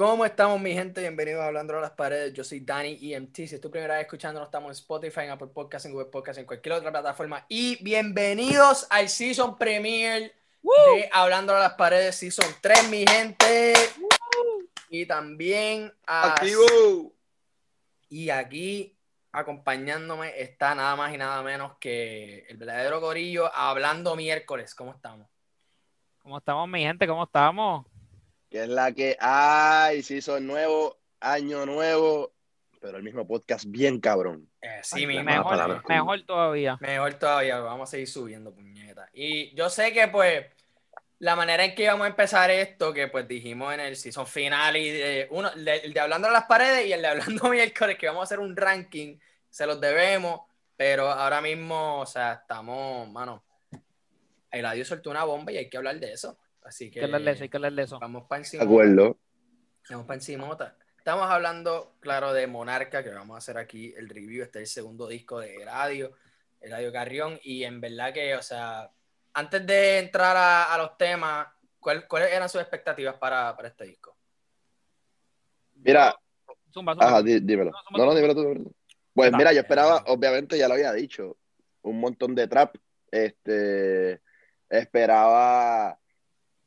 ¿Cómo estamos, mi gente? Bienvenidos a Hablando a las Paredes. Yo soy Dani EMT. Si es tu primera vez escuchándonos, estamos en Spotify, en Apple Podcasts, en Google Podcasts, en cualquier otra plataforma. Y bienvenidos al Season Premiere de Hablando a las Paredes, Season 3, mi gente. Y también a... Activo. Y aquí acompañándome está nada más y nada menos que el verdadero gorillo hablando miércoles. ¿Cómo estamos? ¿Cómo estamos, mi gente? ¿Cómo estamos? Que es la que hay, sí, son nuevo, año nuevo, pero el mismo podcast bien cabrón. Eh, sí, mi palabra. Mejor, mejor todavía. Mejor todavía, vamos a seguir subiendo, puñeta. Y yo sé que, pues, la manera en que íbamos a empezar esto, que pues dijimos en el season final, y de, uno, el de, el de Hablando a las Paredes y el de Hablando Miércoles, que vamos a hacer un ranking, se los debemos, pero ahora mismo, o sea, estamos, mano, Eladio soltó una bomba y hay que hablar de eso. Así Hay que que hablar de eso, hay que hablar de eso. vamos para De encima. acuerdo. Vamos para encima. Estamos hablando, claro, de Monarca, que vamos a hacer aquí el review. Este es el segundo disco de Eladio, Eladio Carrión. Y en verdad que, o sea, antes de entrar a, a los temas, ¿cuál- ¿cuáles eran sus expectativas para, para este disco? Mira, Zumba, zumba. ajá, dí- dímelo. No, zumba No, dímelo tú. dímelo. Pues mira, yo esperaba, obviamente ya lo había dicho, un montón de trap. Este, esperaba,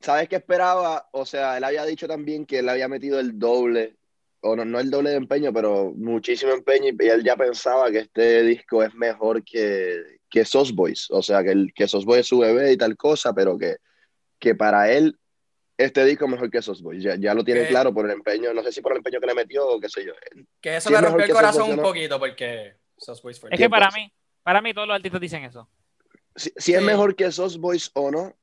¿sabes qué esperaba? O sea, él había dicho también que él había metido el doble, o no, no el doble de empeño, pero muchísimo empeño, y él ya pensaba que este disco es mejor que, que Sauce Boys. O sea, que, el, que Sauce Boys es su bebé y tal cosa, pero que, que para él este disco es mejor que Sauce Boys. Ya, ya lo tiene claro por el empeño, no sé si por el empeño que le metió o qué sé yo. Que eso Sí, me es mejor rompió el corazón un ¿no? poquito porque Sauce Boys fue Es que para mí, para mí todos los artistas dicen eso. Si, si es mejor que Sauce Boys o no,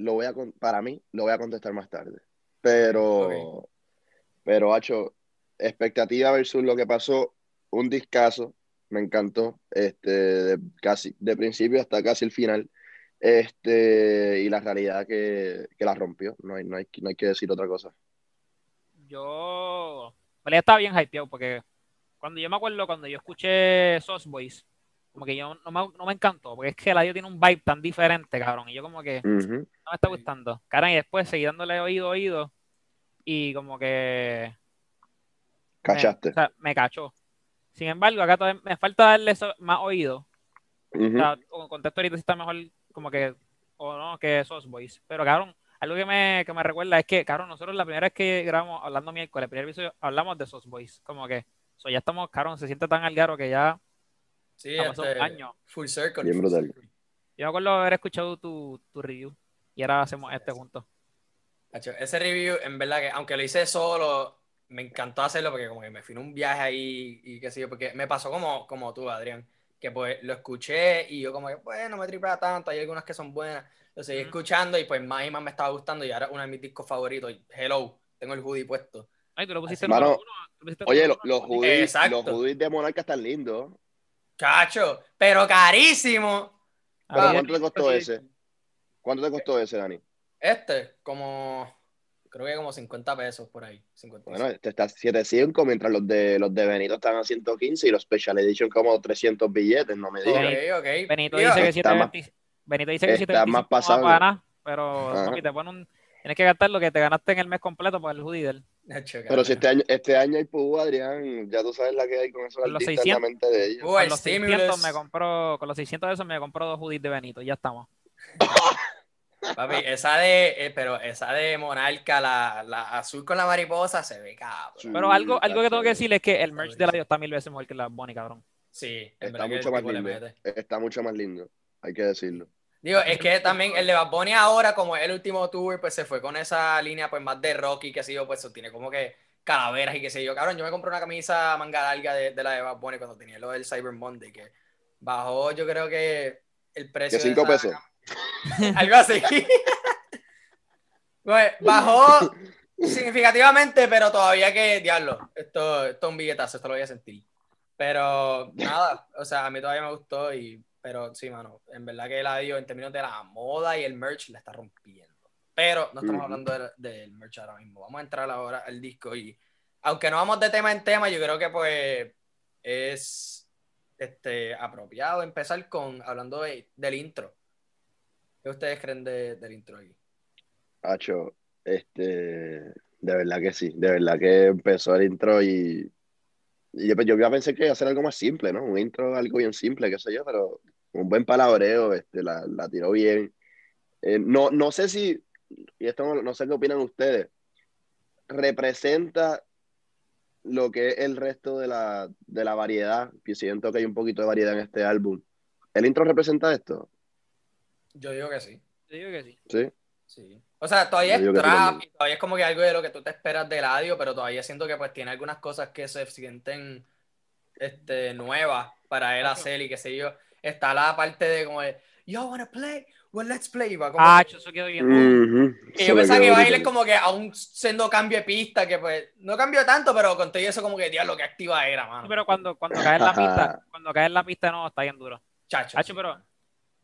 lo voy a para mí lo voy a contestar más tarde. Pero, pero hacho, expectativa versus lo que pasó, un discazo, me encantó, este, de casi de principio hasta casi el final, este, y la realidad que, que la rompió, no hay, no hay, no hay que decir otra cosa. Yo, ya estaba bien hypeado porque cuando yo me acuerdo, cuando yo escuché Sauce Boys, como que yo no me, no me encantó, porque es que el audio tiene un vibe tan diferente, cabrón, y yo como que no me está gustando. Cabrón, y después seguí dándole oído, oído, y como que Cachaste. Me, o sea, me cachó. Sin embargo, acá todavía me falta darle eso- más oído. O sea, con contexto ahorita sí está mejor como que, o no, que Sauce Boys. Pero cabrón, algo que me, que me recuerda es que, cabrón, nosotros la primera vez que grabamos hablando miércoles, el primer episodio, hablamos de Sauce Boys. Como que, so, ya estamos, cabrón, se siente tan algaro que ya, Sí, Ha pasado este, un año. Full circle. Bien full brutal. circle. yo me acuerdo haber escuchado tu, tu review. Y ahora hacemos este juntos. Ese review, en verdad que aunque lo hice solo, me encantó hacerlo porque como que me fui en un viaje ahí y qué sé yo, porque me pasó como, como tú, Adrián, que pues lo escuché y yo como que, pues no me tripea tanto, hay algunas que son buenas, lo seguí escuchando y pues más y más me estaba gustando y ahora es uno de mis discos favoritos, Hello, tengo el hoodie puesto. Ay, tú lo pusiste Mano, número uno, lo pusiste Oye, número lo- uno. los hoodies, los hoodies de Monarca están lindos. Cacho, pero carísimo. ¿Pero Ah, cuánto te costó sí. ese? ¿Cuánto te costó ese, Dani? Este, como, creo que como 50 pesos por ahí. 50 Bueno, este está a 7.5, mientras los de los de Benito están a 115 y los Special Edition como 300 billetes, no me digas. ok. Benito Digo, dice que está más- 720 Benito dice que está 725 más no para nada, pero Ajá. papi, te pone un, tienes que gastar lo que te ganaste en el mes completo por el hoodie del. Nacho, Pero si este año, este año hay PU, Adrián, ya tú sabes la que hay con esos Con los artistas en 600. la mente de ellos. Uh, Con los, stimulus. 600 me compró, con los 600 de esos me compró dos hoodies de Benito, ya estamos. Papi, esa de, eh, pero esa de Monarca, la, la azul con la mariposa, se ve cabrón. Sí, Pero algo, algo que tengo que decir es que el merch de la. Dios está mil veces mejor que la Bonnie, cabrón. Sí, en Está mucho el más lindo. Está mucho más lindo, hay que decirlo. Digo, es que también el de Bad Bunny ahora, como es el último tour, pues se fue con esa línea pues más de rock y qué sé yo, pues tiene como que calaveras y qué sé yo. Cabrón, yo me compré una camisa manga larga de, de la de Bad Bunny cuando tenía lo del Cyber Monday, que bajó yo creo que el precio ¿De de cinco esa pesos? cam- Algo así. Pues, bajó significativamente, pero todavía que, diablo, esto, esto es un billetazo, esto lo voy a sentir. Pero nada, o sea, a mí todavía me gustó, y, pero sí, mano, en verdad que la dio en términos de la moda y el merch la está rompiendo. Pero no estamos Ujú. hablando del, del merch ahora mismo, vamos a entrar ahora al disco y aunque no vamos de tema en tema, yo creo que pues es este, apropiado empezar con hablando de- del intro. ¿Qué ustedes creen de- del intro aquí? Hacho, este, De verdad que sí, de verdad que empezó el intro y, y yo, yo pensar que iba a ser algo más simple, ¿no? Un intro algo bien simple, qué sé yo, pero un buen palabreo, este, la, la tiró bien. Eh, no, no sé si, y esto no, no sé qué opinan ustedes, representa lo que es el resto de la, de la variedad, que siento que hay un poquito de variedad en este álbum. ¿El intro representa esto? Yo digo que sí. Yo digo que sí. Sí. Sí. O sea, todavía Yo es sí trap, todavía es como que algo de lo que tú te esperas del audio, pero todavía siento que pues tiene algunas cosas que se sienten este, nuevas para él hacer y qué sé yo. Está la parte de como de, yo wanna play, well let's play. y va como Ah, que- eso quedó bien. Que Eso yo pensaba quedó que iba a ir brutal. como que aún siendo cambio de pista, que pues no cambió tanto, pero con todo eso como que, diablo, que activa era, mano. Sí, pero cuando, cuando cae en la pista, cuando cae en la pista no, está bien duro. Chacho. Hacho, sí, pero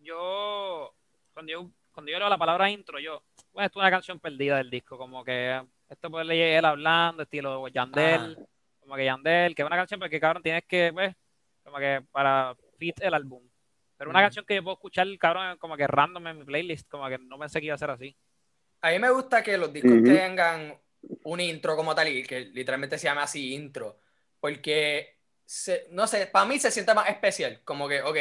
yo cuando yo cuando yo leo la palabra intro, yo, bueno, esto es una canción perdida del disco, como que esto puede leer él hablando, estilo Yandel, como que Yandel, que es una canción porque cabrón tienes que, pues, como que para fit el álbum. Pero una Ujú. canción que yo puedo escuchar, cabrón, como que random en mi playlist, como que no pensé que iba a ser así. A mí me gusta que los discos tengan un intro como tal y que literalmente se llame así intro, porque, se- no sé, para mí se siente más especial, como que, ok,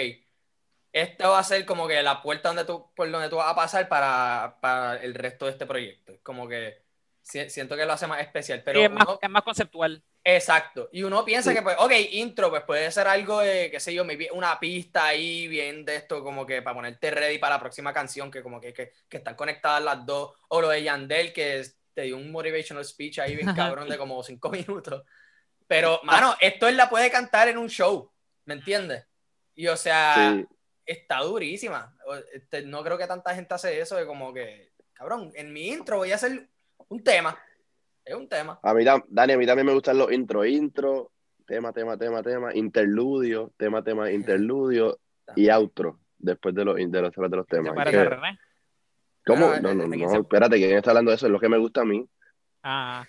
esta va a ser como que la puerta donde tú, por donde tú vas a pasar para, para el resto de este proyecto. Como que si- siento que lo hace más especial, pero Sí, es, más, uno- es más conceptual. Exacto. Y uno piensa Sí. que, pues, ok, intro, pues puede ser algo de, qué sé yo, una pista ahí bien de esto, como que para ponerte ready para la próxima canción, que como que, que, que están conectadas las dos. O lo de Yandel, que es- te dio un motivational speech ahí bien cabrón de como cinco minutos. Pero, mano, esto él la puede cantar en un show, ¿me entiendes? Y o sea, Sí. está durísima. Este, no creo que tanta gente hace eso de como que, cabrón, en mi intro voy a hacer un tema. Es un tema. A mí, Dani, a mí también me gustan los intro, intro, tema, tema, tema, tema, interludio, tema, tema, interludio y outro después de los, de los, de los temas. René. ¿Cómo? Bueno, No, no, ¿de quién no, espérate, ¿quién está hablando de eso? Es lo que me gusta a mí. Ah,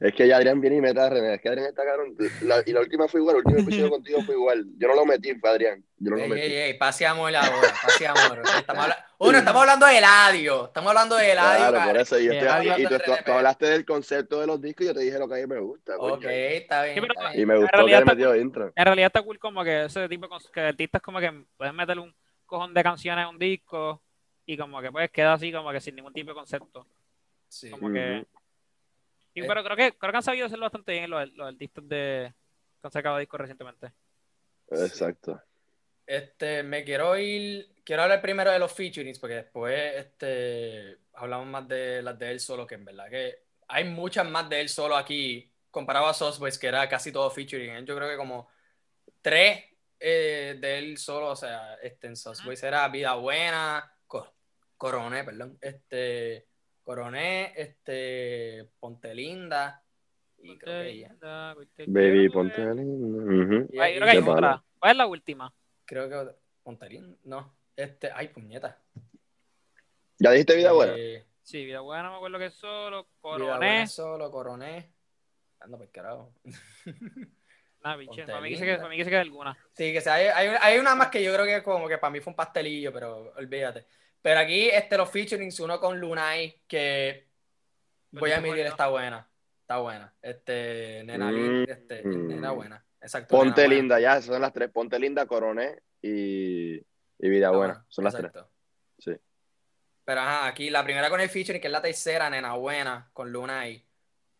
Es que ya Adrián viene y mete a René. Es que Adrián está cabrón. La- y la última fue igual, el último episodio contigo fue igual. Yo no lo metí, fue Adrián. Yo no lo Ey, metí. ey, ey, pase amor ahora, pase amor. Estamos habla- Uno, estamos hablando de Eladio. Estamos hablando de Eladio. Claro, por eso. Y, yo estoy- y tú, hablaste del concepto de los discos y yo te dije lo que a mí me gusta. Ok, está bien. Sí, pero- está Y me gustó que le está metió cool. intro. en realidad está cool como que ese tipo de artistas como que pueden meterle un cojón de canciones a un disco y como que pues queda así como que sin ningún tipo de concepto. Sí. Como que... Sí, Eh. pero creo que, creo que han sabido hacerlo bastante bien los, los artistas de, que han sacado discos recientemente. Exacto. Este, me quiero ir. Quiero hablar primero de los featurings, porque después este, hablamos más de las de él solo, que en verdad que hay muchas más de él solo aquí, comparado a Sauce que era casi todo featuring. Yo creo que como tres eh, de él solo, o sea, este, en Sauce era Vida Buena, Co- Coroné, perdón, este, Coroné, este, Ponte Linda, y creo que ya. Baby, ponte. Y- Ay, y- creo que hay otra. ¿Cuál es la última? Creo que Ponte Linda, no, este, ay, puñeta. ¿Ya dijiste vida buena? Eh, Sí, Vida Buena, me acuerdo que es solo. Vida Coroné. Buena solo, coroné. Anda por carajo. Nah, biche, Ponte para mí que se linda. queda- para mí que se queda alguna. Sí, que sea, hay, hay, hay una más que yo creo que como que para mí fue un pastelillo, pero olvídate. Pero aquí este, los featurings, uno con Lunay, que voy a admitir está buena. Está buena. Este, nena, lin- este, Mm. nena buena. Exacto. Ponte nena buena. linda, ya, esas son las tres. Ponte linda, coroné y, y vida buena. Son las tres. Sí. Pero ajá, aquí la primera con el featuring, que es la tercera, nena buena, con Lunay.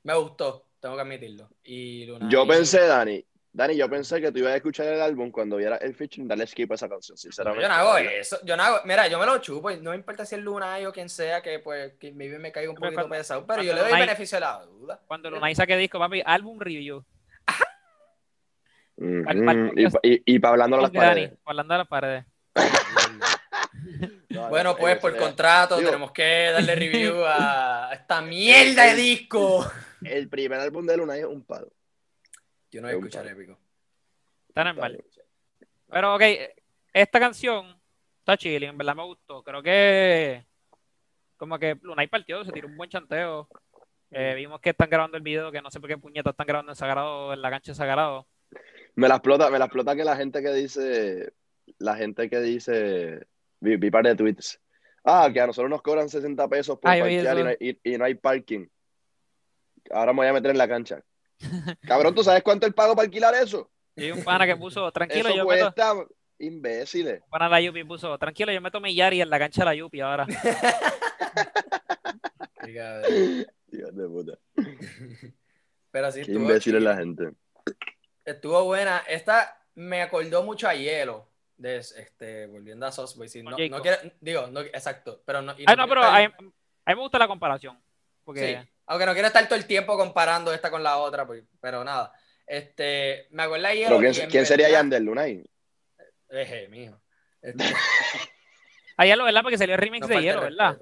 Me gustó, tengo que admitirlo. Y Lunay, Yo pensé, Dani, Dani, yo pensé que tú ibas a escuchar el álbum cuando vieras el featuring, darle skip a esa canción, sinceramente. Yo no hago eso, yo no hago, mira, yo me lo chupo, y no me importa si es Lunay o quien sea, que pues que maybe me caiga un Pero poquito cuando- pesado, pero yo le doy Lunay- beneficio de la duda. Cuando Lunay saque disco, papi, álbum review. Y, pa- y, y para hablando a las Con Dani, paredes. hablando de las paredes. No, Bueno, no, pues eh, por eh, contrato digo- tenemos que darle review a esta mierda de disco. El primer álbum de Luna es un palo. Yo no voy a escuchar épico. Está normal. Pero, ok, esta canción está chilling, en verdad me gustó. Creo que como que Lunay partió, se tiró un buen chanteo. Eh, vimos que están grabando el video, que no sé por qué puñetas están grabando en Sagrado, en la cancha de Sagrado. Me la explota, me la explota que la gente que dice, la gente que dice, vi, vi par de tweets. Ah, que a nosotros nos cobran 60 pesos por Ay, parquear y no, hay, y- y no hay parking. ahora me voy a meter en la cancha. Cabrón, ¿tú sabes cuánto el pago para alquilar eso? Y hay un pana que puso, tranquilo, eso yo meto, cuesta, imbéciles. un pana de la Yupi puso, tranquilo, yo meto mi Yari en la cancha de la Yupi ahora. Sí. Dios de puta. Pero sí, Qué estuvo, imbécil es la gente. estuvo buena. Esta me acordó mucho a Hielo. De, este, volviendo a Sosboy. Sí, Con no, quiero, digo, no, exacto. Pero no, y Ay, no, pero a mí me gusta la comparación. Porque Sí, aunque no quiero estar todo el tiempo comparando esta con la otra, pues, pero nada. Este, me acuerdo a Hielo. Pero ¿quién, quién sería verdad- Yandel Lunay? Eje, mijo. Este, a Hielo, ¿verdad? Porque salió el remix no de Hielo, ¿verdad?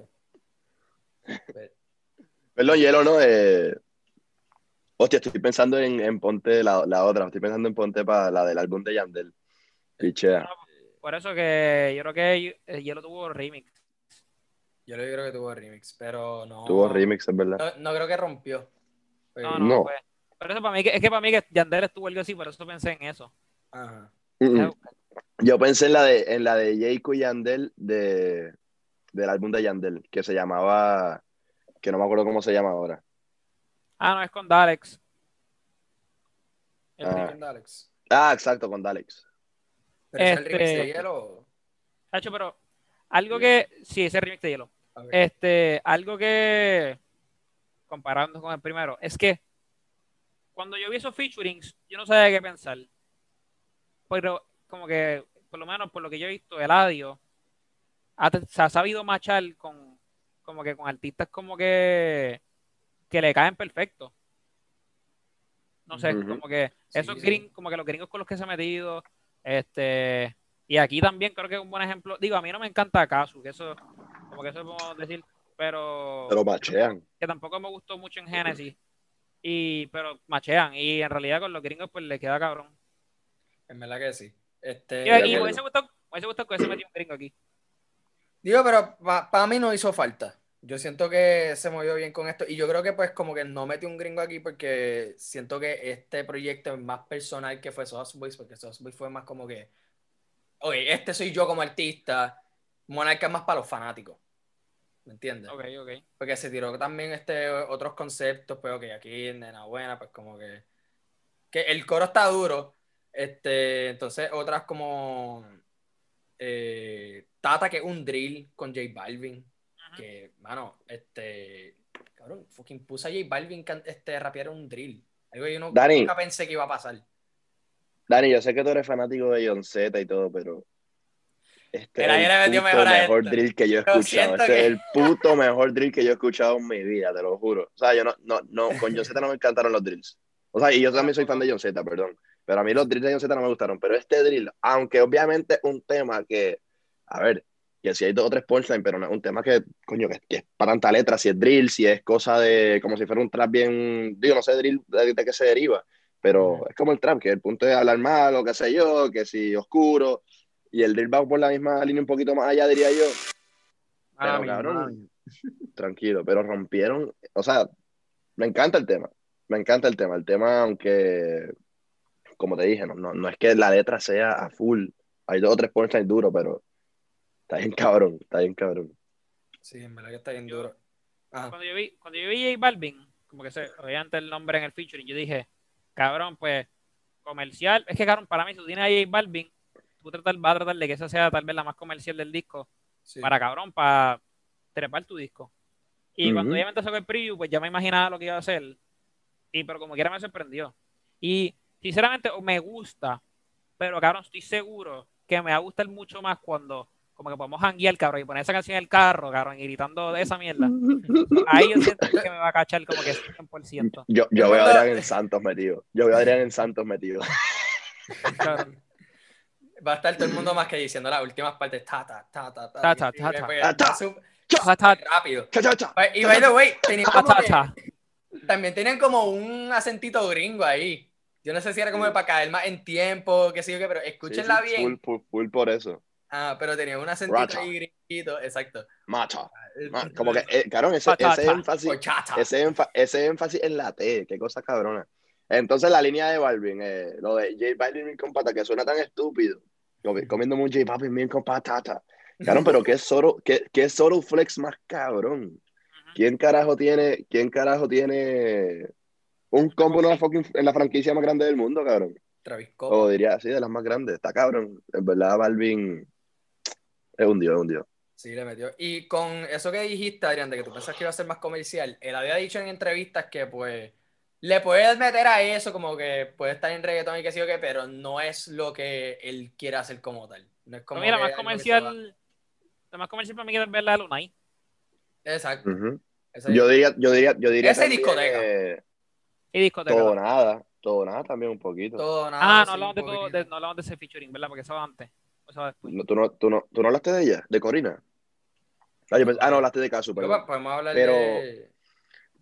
Perdón, hielo, ¿no? Eh, hostia, estoy pensando en, en Ponte, la, la otra. Estoy pensando en Ponte para la del álbum de Yandel. Pichea. Por eso que yo creo que eh, Hielo tuvo remix. Yo le creo que tuvo remix, pero no. Tuvo remix, es verdad. No, no creo que rompió. No, no, No. fue. Por eso para mí, es que para mí que Yandel estuvo algo así, por eso pensé en eso. Ajá. Mm, mm. Yo pensé en la de, en la de Jayco y Yandel de, del álbum de Yandel, que se llamaba, que no me acuerdo cómo se llama ahora. Ah, no, es con Dalex. El Ah. remix. Con Alex. Ah, exacto, con Dalex. Pero es el remix Este- de hielo. Hacho, pero algo que. Sí, ese remix de Hielo. Este, algo que. Comparando con el primero, es que cuando yo vi esos featurings, yo no sabía qué pensar. Pero, como que, por lo menos por lo que yo he visto, Eladio ha, se ha sabido machar con, como que con artistas como que, que le caen perfecto. No sé, como que esos sí. gringos, como que los gringos con los que se ha metido, este, y aquí también creo que es un buen ejemplo. Digo, a mí no me encanta Casu, que eso, como que eso podemos decir, pero Pero machean. que tampoco me gustó mucho en Genesis. Y, pero machean. Y en realidad con los gringos, pues le queda cabrón. En verdad que sí. Este, Y, y me hubiese gustado, que hubiese metido un gringo aquí. Digo, pero para mí no hizo falta. Yo siento que se movió bien con esto. Y yo creo que pues como que no metí un gringo aquí porque siento que este proyecto es más personal que fue Sauce Boys, porque Sauce Boys fue más como que, oye, este soy yo como artista. Monarca es más para los fanáticos. ¿Me entiendes? Ok, ok. Porque se tiró también este otros conceptos, pero que aquí en Nena Buena, pues como que, que el coro está duro. Este, entonces otras como eh, Tata, que es un drill con J Balvin. Que, mano, este. Cabrón, fucking puse a J Balvin este, rapear un drill. Algo que yo no- Dani. nunca pensé que iba a pasar. Dani, yo sé que tú eres fanático de John Z y todo, pero este Mira, es el puto mejor esto. drill que yo he escuchado. Este que- es el puto mejor drill que yo he escuchado en mi vida, te lo juro. O sea, yo no, no, no, con John Z no me encantaron los drills. O sea, y yo también soy fan de John Z, perdón. Pero a mí los drills de John Z no me gustaron. Pero este drill, aunque obviamente es un tema que, a ver, que si hay dos o tres punchlines, pero no es un tema que, coño, que, que es para tanta letra, si es drill, si es cosa de, como si fuera un trap bien, digo, no sé drill de, de qué se deriva, pero es como el trap, que el punto es hablar mal o qué sé yo, que si oscuro, y el drill va por la misma línea un poquito más allá, diría yo, pero Ah, cabrón, madre. tranquilo, pero rompieron, o sea, me encanta el tema, me encanta el tema, el tema, aunque, como te dije, no, no, no es que la letra sea a full, hay dos o tres punchlines duros, pero está bien cabrón, está bien cabrón. Sí, en verdad que está bien duro. Ajá. Cuando yo vi, cuando yo vi J Balvin, como que se obviamente el nombre en el featuring, yo dije, cabrón, pues, comercial. Es que, cabrón, para mí, si tú tienes a J Balvin, tú tratar, vas a tratar de que esa sea tal vez la más comercial del disco, Sí. para cabrón, para trepar tu disco. Y cuando Ujú. obviamente sacó el preview, pues ya me imaginaba lo que iba a hacer. Y pero como quiera me sorprendió. Y sinceramente me gusta, pero cabrón, estoy seguro que me va a gustar mucho más cuando como que podemos hanguear, cabrón, y poner esa canción en el carro, cabrón, y gritando de esa mierda. Ahí yo siento que me va a cachar como que 100%. Yo, yo veo a Adrián en Santos metido, yo veo a Adrián en Santos metido. Cabrón. Va a estar todo el mundo más que diciendo las últimas partes. Ta, ta, ta, ta, ta. Ta, ta, y- ta, y- ta. pues, Ta, ta. Ta, rápido. Cha, cha, cha. Pues, Y by the way, también tenían como un acentito gringo ahí. Yo no sé si era como para caer más en tiempo, qué sé yo qué, pero escúchenla bien. Full, full, full por eso. Ah, pero tenía un acentito ahí gringuito, exacto. Macha. Ma- Como que, eh, cabrón, ese, énfasis, ese énfasis en la T, qué cosa cabrona. Entonces la línea de Balvin, eh, lo de J Balvin con pata, que suena tan estúpido, comi- comiendo un J Balvin con patata. Cabrón, pero qué solo, qué, qué solo flex más cabrón. ¿Quién carajo tiene, quién carajo tiene un combo en la, fucking- en la franquicia más grande del mundo, cabrón? Travis O Scott. diría así, de las más grandes. Está cabrón. En verdad, Balvin es un dios, es un dios. Sí, le metió. Y con eso que dijiste, Adrián, de que tú pensás que iba a ser más comercial, él había dicho en entrevistas que pues le puedes meter a eso, como que puede estar en reggaetón y que sí o qué, pero no es lo que él quiere hacer como tal. No es como mira, más comercial. Lo más comercial para mí es ver la de Lunay. va- Exacto. Yo diría, yo diría, yo diría Ese discoteca. eh, Y discoteca. todo nada, todo nada también un poquito. todo, nada, Ah, no hablamos de todo, de, no hablamos de ese featuring, ¿verdad? Porque eso va antes. Eso va después. No, ¿tú, no, tú, no, ¿Tú no hablaste de ella? ¿De Corina? Ah, yo pensé- ah, no, hablaste de Casu, Pero, podemos hablar Pero- de...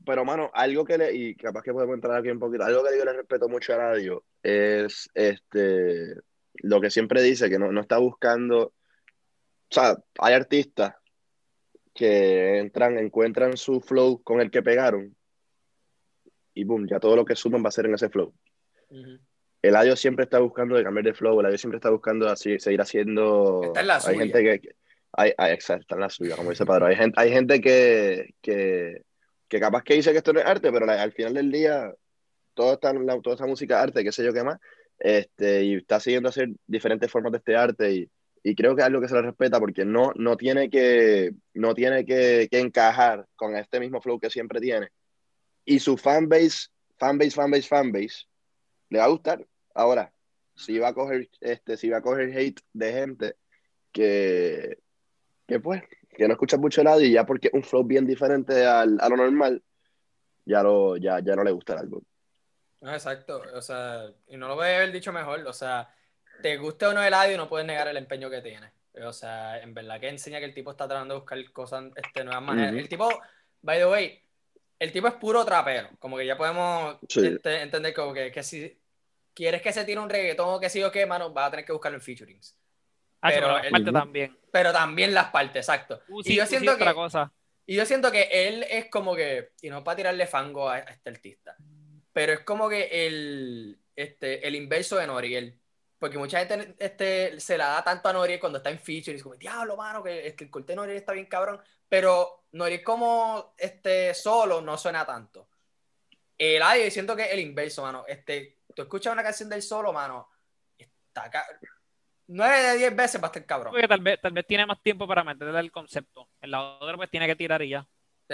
Pero, mano, algo que le, y capaz que podemos entrar aquí un poquito, algo que yo le respeto mucho a Radio es este lo que siempre dice, que no, no está buscando, o sea, hay artistas que entran, encuentran su flow con el que pegaron, y boom, ya todo lo que suman va a ser en ese flow. Ujú. Eladio siempre está buscando de cambiar de flow, Eladio siempre está buscando así, seguir haciendo. Está en la hay suya. gente que. que- hay, hay- exacto, está en la suya, como dice Padre. Hay gente, hay gente que, que, que capaz que dice que esto no es arte, pero la- al final del día, toda esta, la- toda esta música arte, qué sé yo qué más, este, y está siguiendo hacer diferentes formas de este arte, y, y creo que es algo que se le respeta porque no, no tiene, que, no tiene que, que encajar con este mismo flow que siempre tiene. Y su fanbase, fanbase, fanbase, fanbase, le va a gustar. Ahora, si va a coger, este, si va a coger hate de gente que, que pues, que no escucha mucho a nadie, y ya porque es un flow bien diferente al, a lo normal, ya, lo, ya, ya no le gusta el álbum. No, exacto, o sea, y no lo voy a haber dicho mejor, o sea, te guste o no el audio, no puedes negar el empeño que tiene. O sea, en verdad que enseña que el tipo está tratando de buscar cosas, este, nuevas maneras. Ujú. El tipo, by the way, el tipo es puro trapero, como que ya podemos Sí. este, entender como que, que si quieres que se tire un reggaetón o que sí o qué, mano, vas a tener que buscarlo en featurings. Ah, Pero pero también. Pero también las partes, exacto. Uzi- y yo siento otra que cosa. y yo siento que él es como que, y no para tirarle fango a, a este artista, pero es como que el, este, el inverso de Noriel. Porque mucha gente este, se la da tanto a Noriel cuando está en feature y es como, diablo, mano, que, es que el corte de Noriel está bien cabrón. Pero Noriel como este, solo no suena tanto. El audio, siento que es el inverso, mano. Este, tú escuchas una canción del solo, mano, está 9 de 10 veces va a estar cabrón. Porque tal vez, tal vez tiene más tiempo para meterle el concepto. En la otra pues tiene que tirar y ya.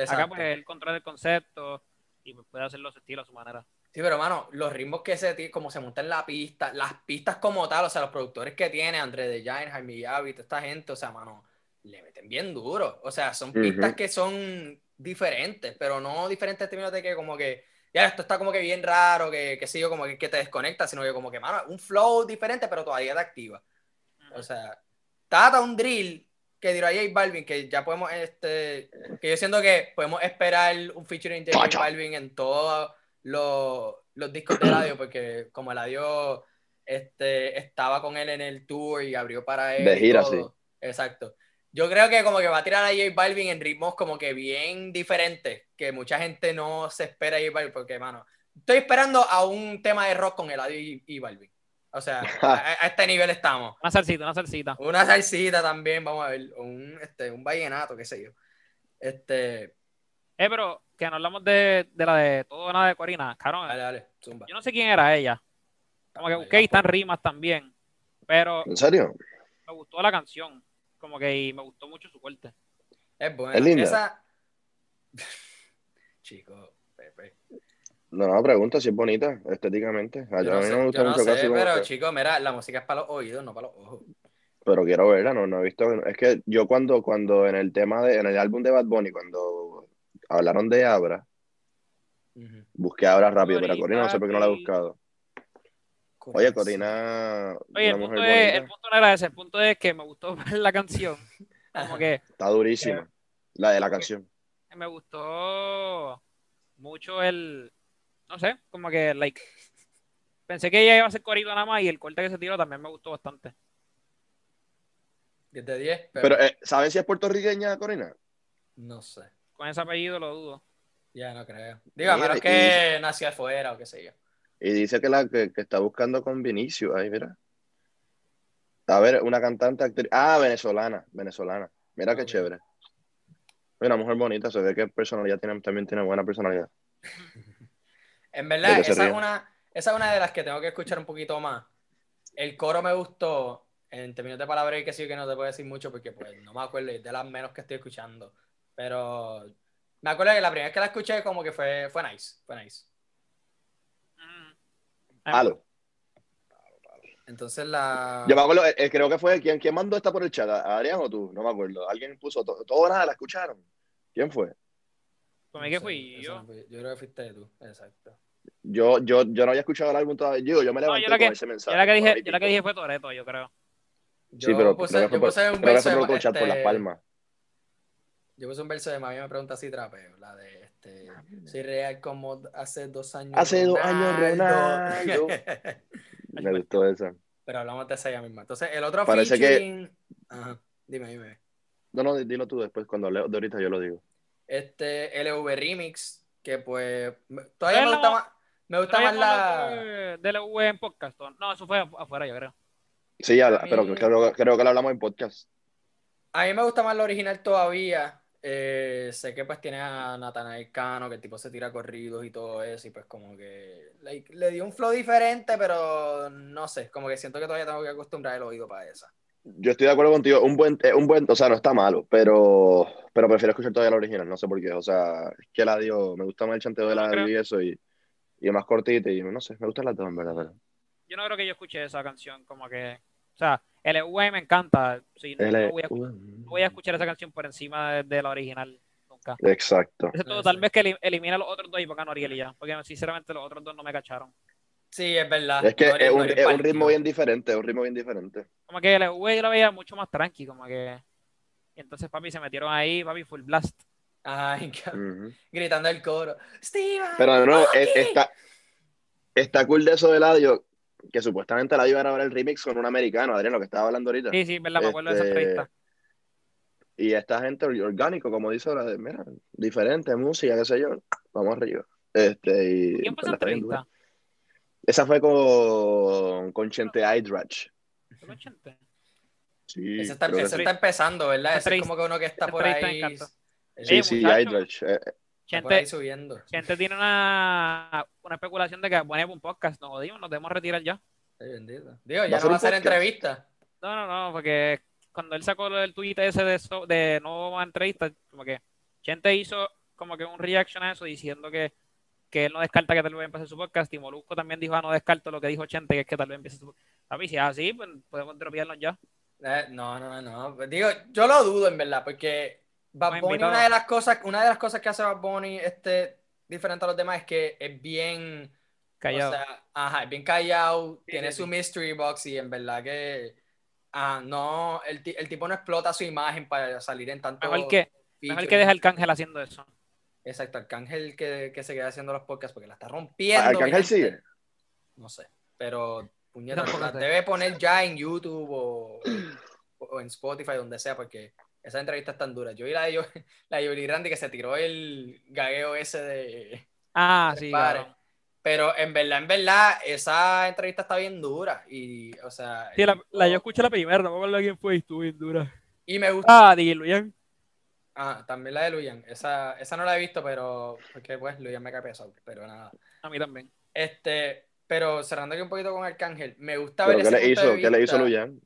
Acá pues él controla el concepto y pues, puede hacerlo a su estilo, a su manera. Sí, pero mano, los ritmos que se como se montan en la pista, las pistas como tal, o sea, los productores que tiene, André de Giant, Jaime Yavi, toda esta gente, o sea, mano, le meten bien duro. O sea, son pistas que son diferentes, pero no diferentes en términos de que como que, ya, esto está como que bien raro, que, que sí, o como que, que te desconecta, sino que como que, mano, un flow diferente, pero todavía te activa. O sea, Tata un drill que a J Balvin, que ya podemos, este, que yo siento que podemos esperar un featuring de J. Balvin en todos los, los discos de radio, porque como el adiós este, estaba con él en el tour y abrió para él. De gira, todo. Exacto. Yo creo que como que va a tirar a J Balvin en ritmos como que bien diferentes, que mucha gente no se espera a J Balvin, porque, mano, estoy esperando a un tema de rock con el y, y Balvin. O sea, a, a este nivel estamos. Una salsita, una salsita. Una salsita también, vamos a ver. Un, este, un vallenato, qué sé yo. Este. Eh, pero que no hablamos de, de la de todo nada de Corina. Cabrón, Dale, dale, zumba. yo no sé quién era ella. Como que busqué y están rimas también. Pero ¿En serio? me gustó la canción. Como que y me gustó mucho su corte. Es buena. Es linda. Esa. Chico. No, no, pregunta si es bonita estéticamente. A, Yo a no mí sé, no me gusta yo no mucho sé, casi como pero que- chico, mira, la música es para los oídos, no para los ojos. pero quiero verla, no, no he visto. Es que yo cuando, cuando en el tema de, en el álbum de Bad Bunny, cuando hablaron de Abra, Ujú. busqué a Abra rápido, pero Corina, no sé por qué no la he buscado. Oye, Corina, Oye, el punto, es, bonita, el punto no era ese. El punto es que me gustó la canción. Como que está durísima. La de la canción. me gustó mucho el. No sé, como que, like. Pensé que ella iba a ser corito nada más y el corte que se tiró también me gustó bastante. 10 de 10, pero, Pero, eh, ¿sabes si es puertorriqueña, Corina? no sé. Con ese apellido lo dudo. Ya no creo. Digo, a que nació afuera o qué sé yo. Y dice que la que, que está buscando con Vinicio. Ahí, mira. A ver, una cantante, actriz. Ah, venezolana, venezolana. Mira qué chévere. Una mujer bonita, se ve que personalidad tiene, también tiene buena personalidad. En verdad, esa es, una, esa es una de las que tengo que escuchar un poquito más. El coro me gustó. En términos de palabras y que sí que no te puedo decir mucho porque pues no me acuerdo, es de las menos que estoy escuchando. Pero me acuerdo que la primera vez que la escuché como que fue, fue nice. Fue nice. Mm. Halo. Entonces la... Yo me acuerdo, eh, creo que fue, ¿quién, ¿quién mandó esta por el chat? ¿A- ¿Adrián o tú? No me acuerdo. Alguien puso, to- todo nada, la escucharon. ¿Quién fue? Para mí que fui yo. yo creo que fuiste tú, exacto. Yo, yo, yo no había escuchado el álbum todavía. Yo, yo me No, levanté yo la con ese yo mensaje. la que dije, yo la que dije fue Toreto, yo creo. Yo Sí, pero puse, creo que yo fue por, puse un verso por por Las este, Palmas. Yo puse un verso de Mami me pregunta si trapeo, la de este, soy real como hace dos años. Hace dos años, Ronaldo. Me gustó esa. Pero hablamos de esa ya misma. Entonces, el otro Parece que-. Ajá, dime, dime. No, no, dilo tú después, cuando leo de ahorita yo lo digo. Este LV Remix, que pues todavía me gusta más, me gusta ¿No más la... de, en podcast? No, eso fue afu- afuera, yo creo. Sí, ya, A mí- pero creo, creo que lo hablamos en podcast. A mí me gusta más la original todavía. Eh, sé que pues tiene a Nathanael Cano, que el tipo se tira corridos y todo eso, y pues como que like, le dio un flow diferente, pero no sé, como que siento que todavía tengo que acostumbrar el oído para esa. Yo estoy de acuerdo contigo. Un buen, eh, un buen, o sea, no está malo, pero, pero prefiero escuchar todavía la original. No sé por qué. O sea, es que la dio, me gusta más el chanteo de No la creo. y eso y, y más cortita y no sé, me gustan las dos en verdad. pero- Yo no creo que yo escuché esa canción, como que. O sea, LV me encanta. Sí, no, no voy a, no voy a escuchar esa canción por encima de, de la original nunca. Exacto. Excepto tal vez que elim- elimina los otros dos y ponga a Noriel y ya. Porque sinceramente los otros dos no me cacharon. Sí, es verdad. Es que es un, es ritmo bien diferente, es un ritmo bien diferente. Como que LV yo la veía mucho más tranqui, como que. Y entonces, papi, se metieron ahí, papi, full blast. Ay, Ujú. gritando el coro. Steven. Pero de nuevo, es- Aoki". está, está cool de eso de Ladio, que supuestamente Ladio iba a grabar el remix con un americano, Adrián, lo que estaba hablando ahorita. Sí, sí, verdad, me acuerdo de esa Este, entrevista. Y esta gente orgánico, como dice ahora, de, mira, diferente, música, qué sé yo, vamos arriba. Este, y, ¿Quién fue pues, esa la entrevista? Esa fue con, con Chente Hydrach. ¿Fue con Chente? Sí, Ese está, ese sí. está empezando, ¿verdad? Ese es como que uno que está por ahí. eh, Sí, sí, muchacho. Hydrach. eh, está por ahí Chente, subiendo. Chente tiene una, una especulación de que pone un podcast. Nos jodimos, nos debemos retirar ya. Ay, bendito. Digo, ¿Va ya no va a hacer entrevista. No, no, no, porque cuando él sacó el tweet ese de, eso, de no entrevista, como que Chente hizo como que un reaction a eso diciendo que, que él no descarta que tal vez empiece su podcast y Molusco también dijo, ah, no descarto lo que dijo Chente, que es que tal vez empiece su podcast. Papi, si es así, pues podemos dropearnos ya. Eh, no, no, no. Pues Digo, yo lo dudo en verdad, porque Bad Bunny, una de las cosas, una de las cosas que hace Bad Bunny este, diferente a los demás es que es bien Callado. O sea, ajá, es bien callado, Sí, tiene sí, su sí. mystery box y en verdad que ah, no, el, el tipo no explota su imagen para salir en tanto mejor que, mejor featuring. que deja el cángel haciendo eso. Exacto, Arcángel que, que se queda haciendo los podcasts porque la está rompiendo. ¿Arcángel sigue? No sé, pero puñeta, la debe poner ya en YouTube o, o en Spotify, donde sea, porque esa entrevista es tan dura. Yo vi la de, Yo- la de Yoli Randy que se tiró el gagueo ese de... Ah, sí. Pero en verdad, en verdad, esa entrevista está bien dura. Y, o sea. Sí, la, yo escuché la primera, no me acuerdo quién fue y estuvo bien dura. Y me gusta. Ah, Luyan. Ah, también la de Luyan. Esa, esa no la he visto, pero. Porque pues Luyan me cae pesado. Pero nada. A mí también. Este. Pero cerrando aquí un poquito con Arcángel, me gusta ¿Pero ver qué ese le punto hizo? de ¿Qué le hizo Luyan?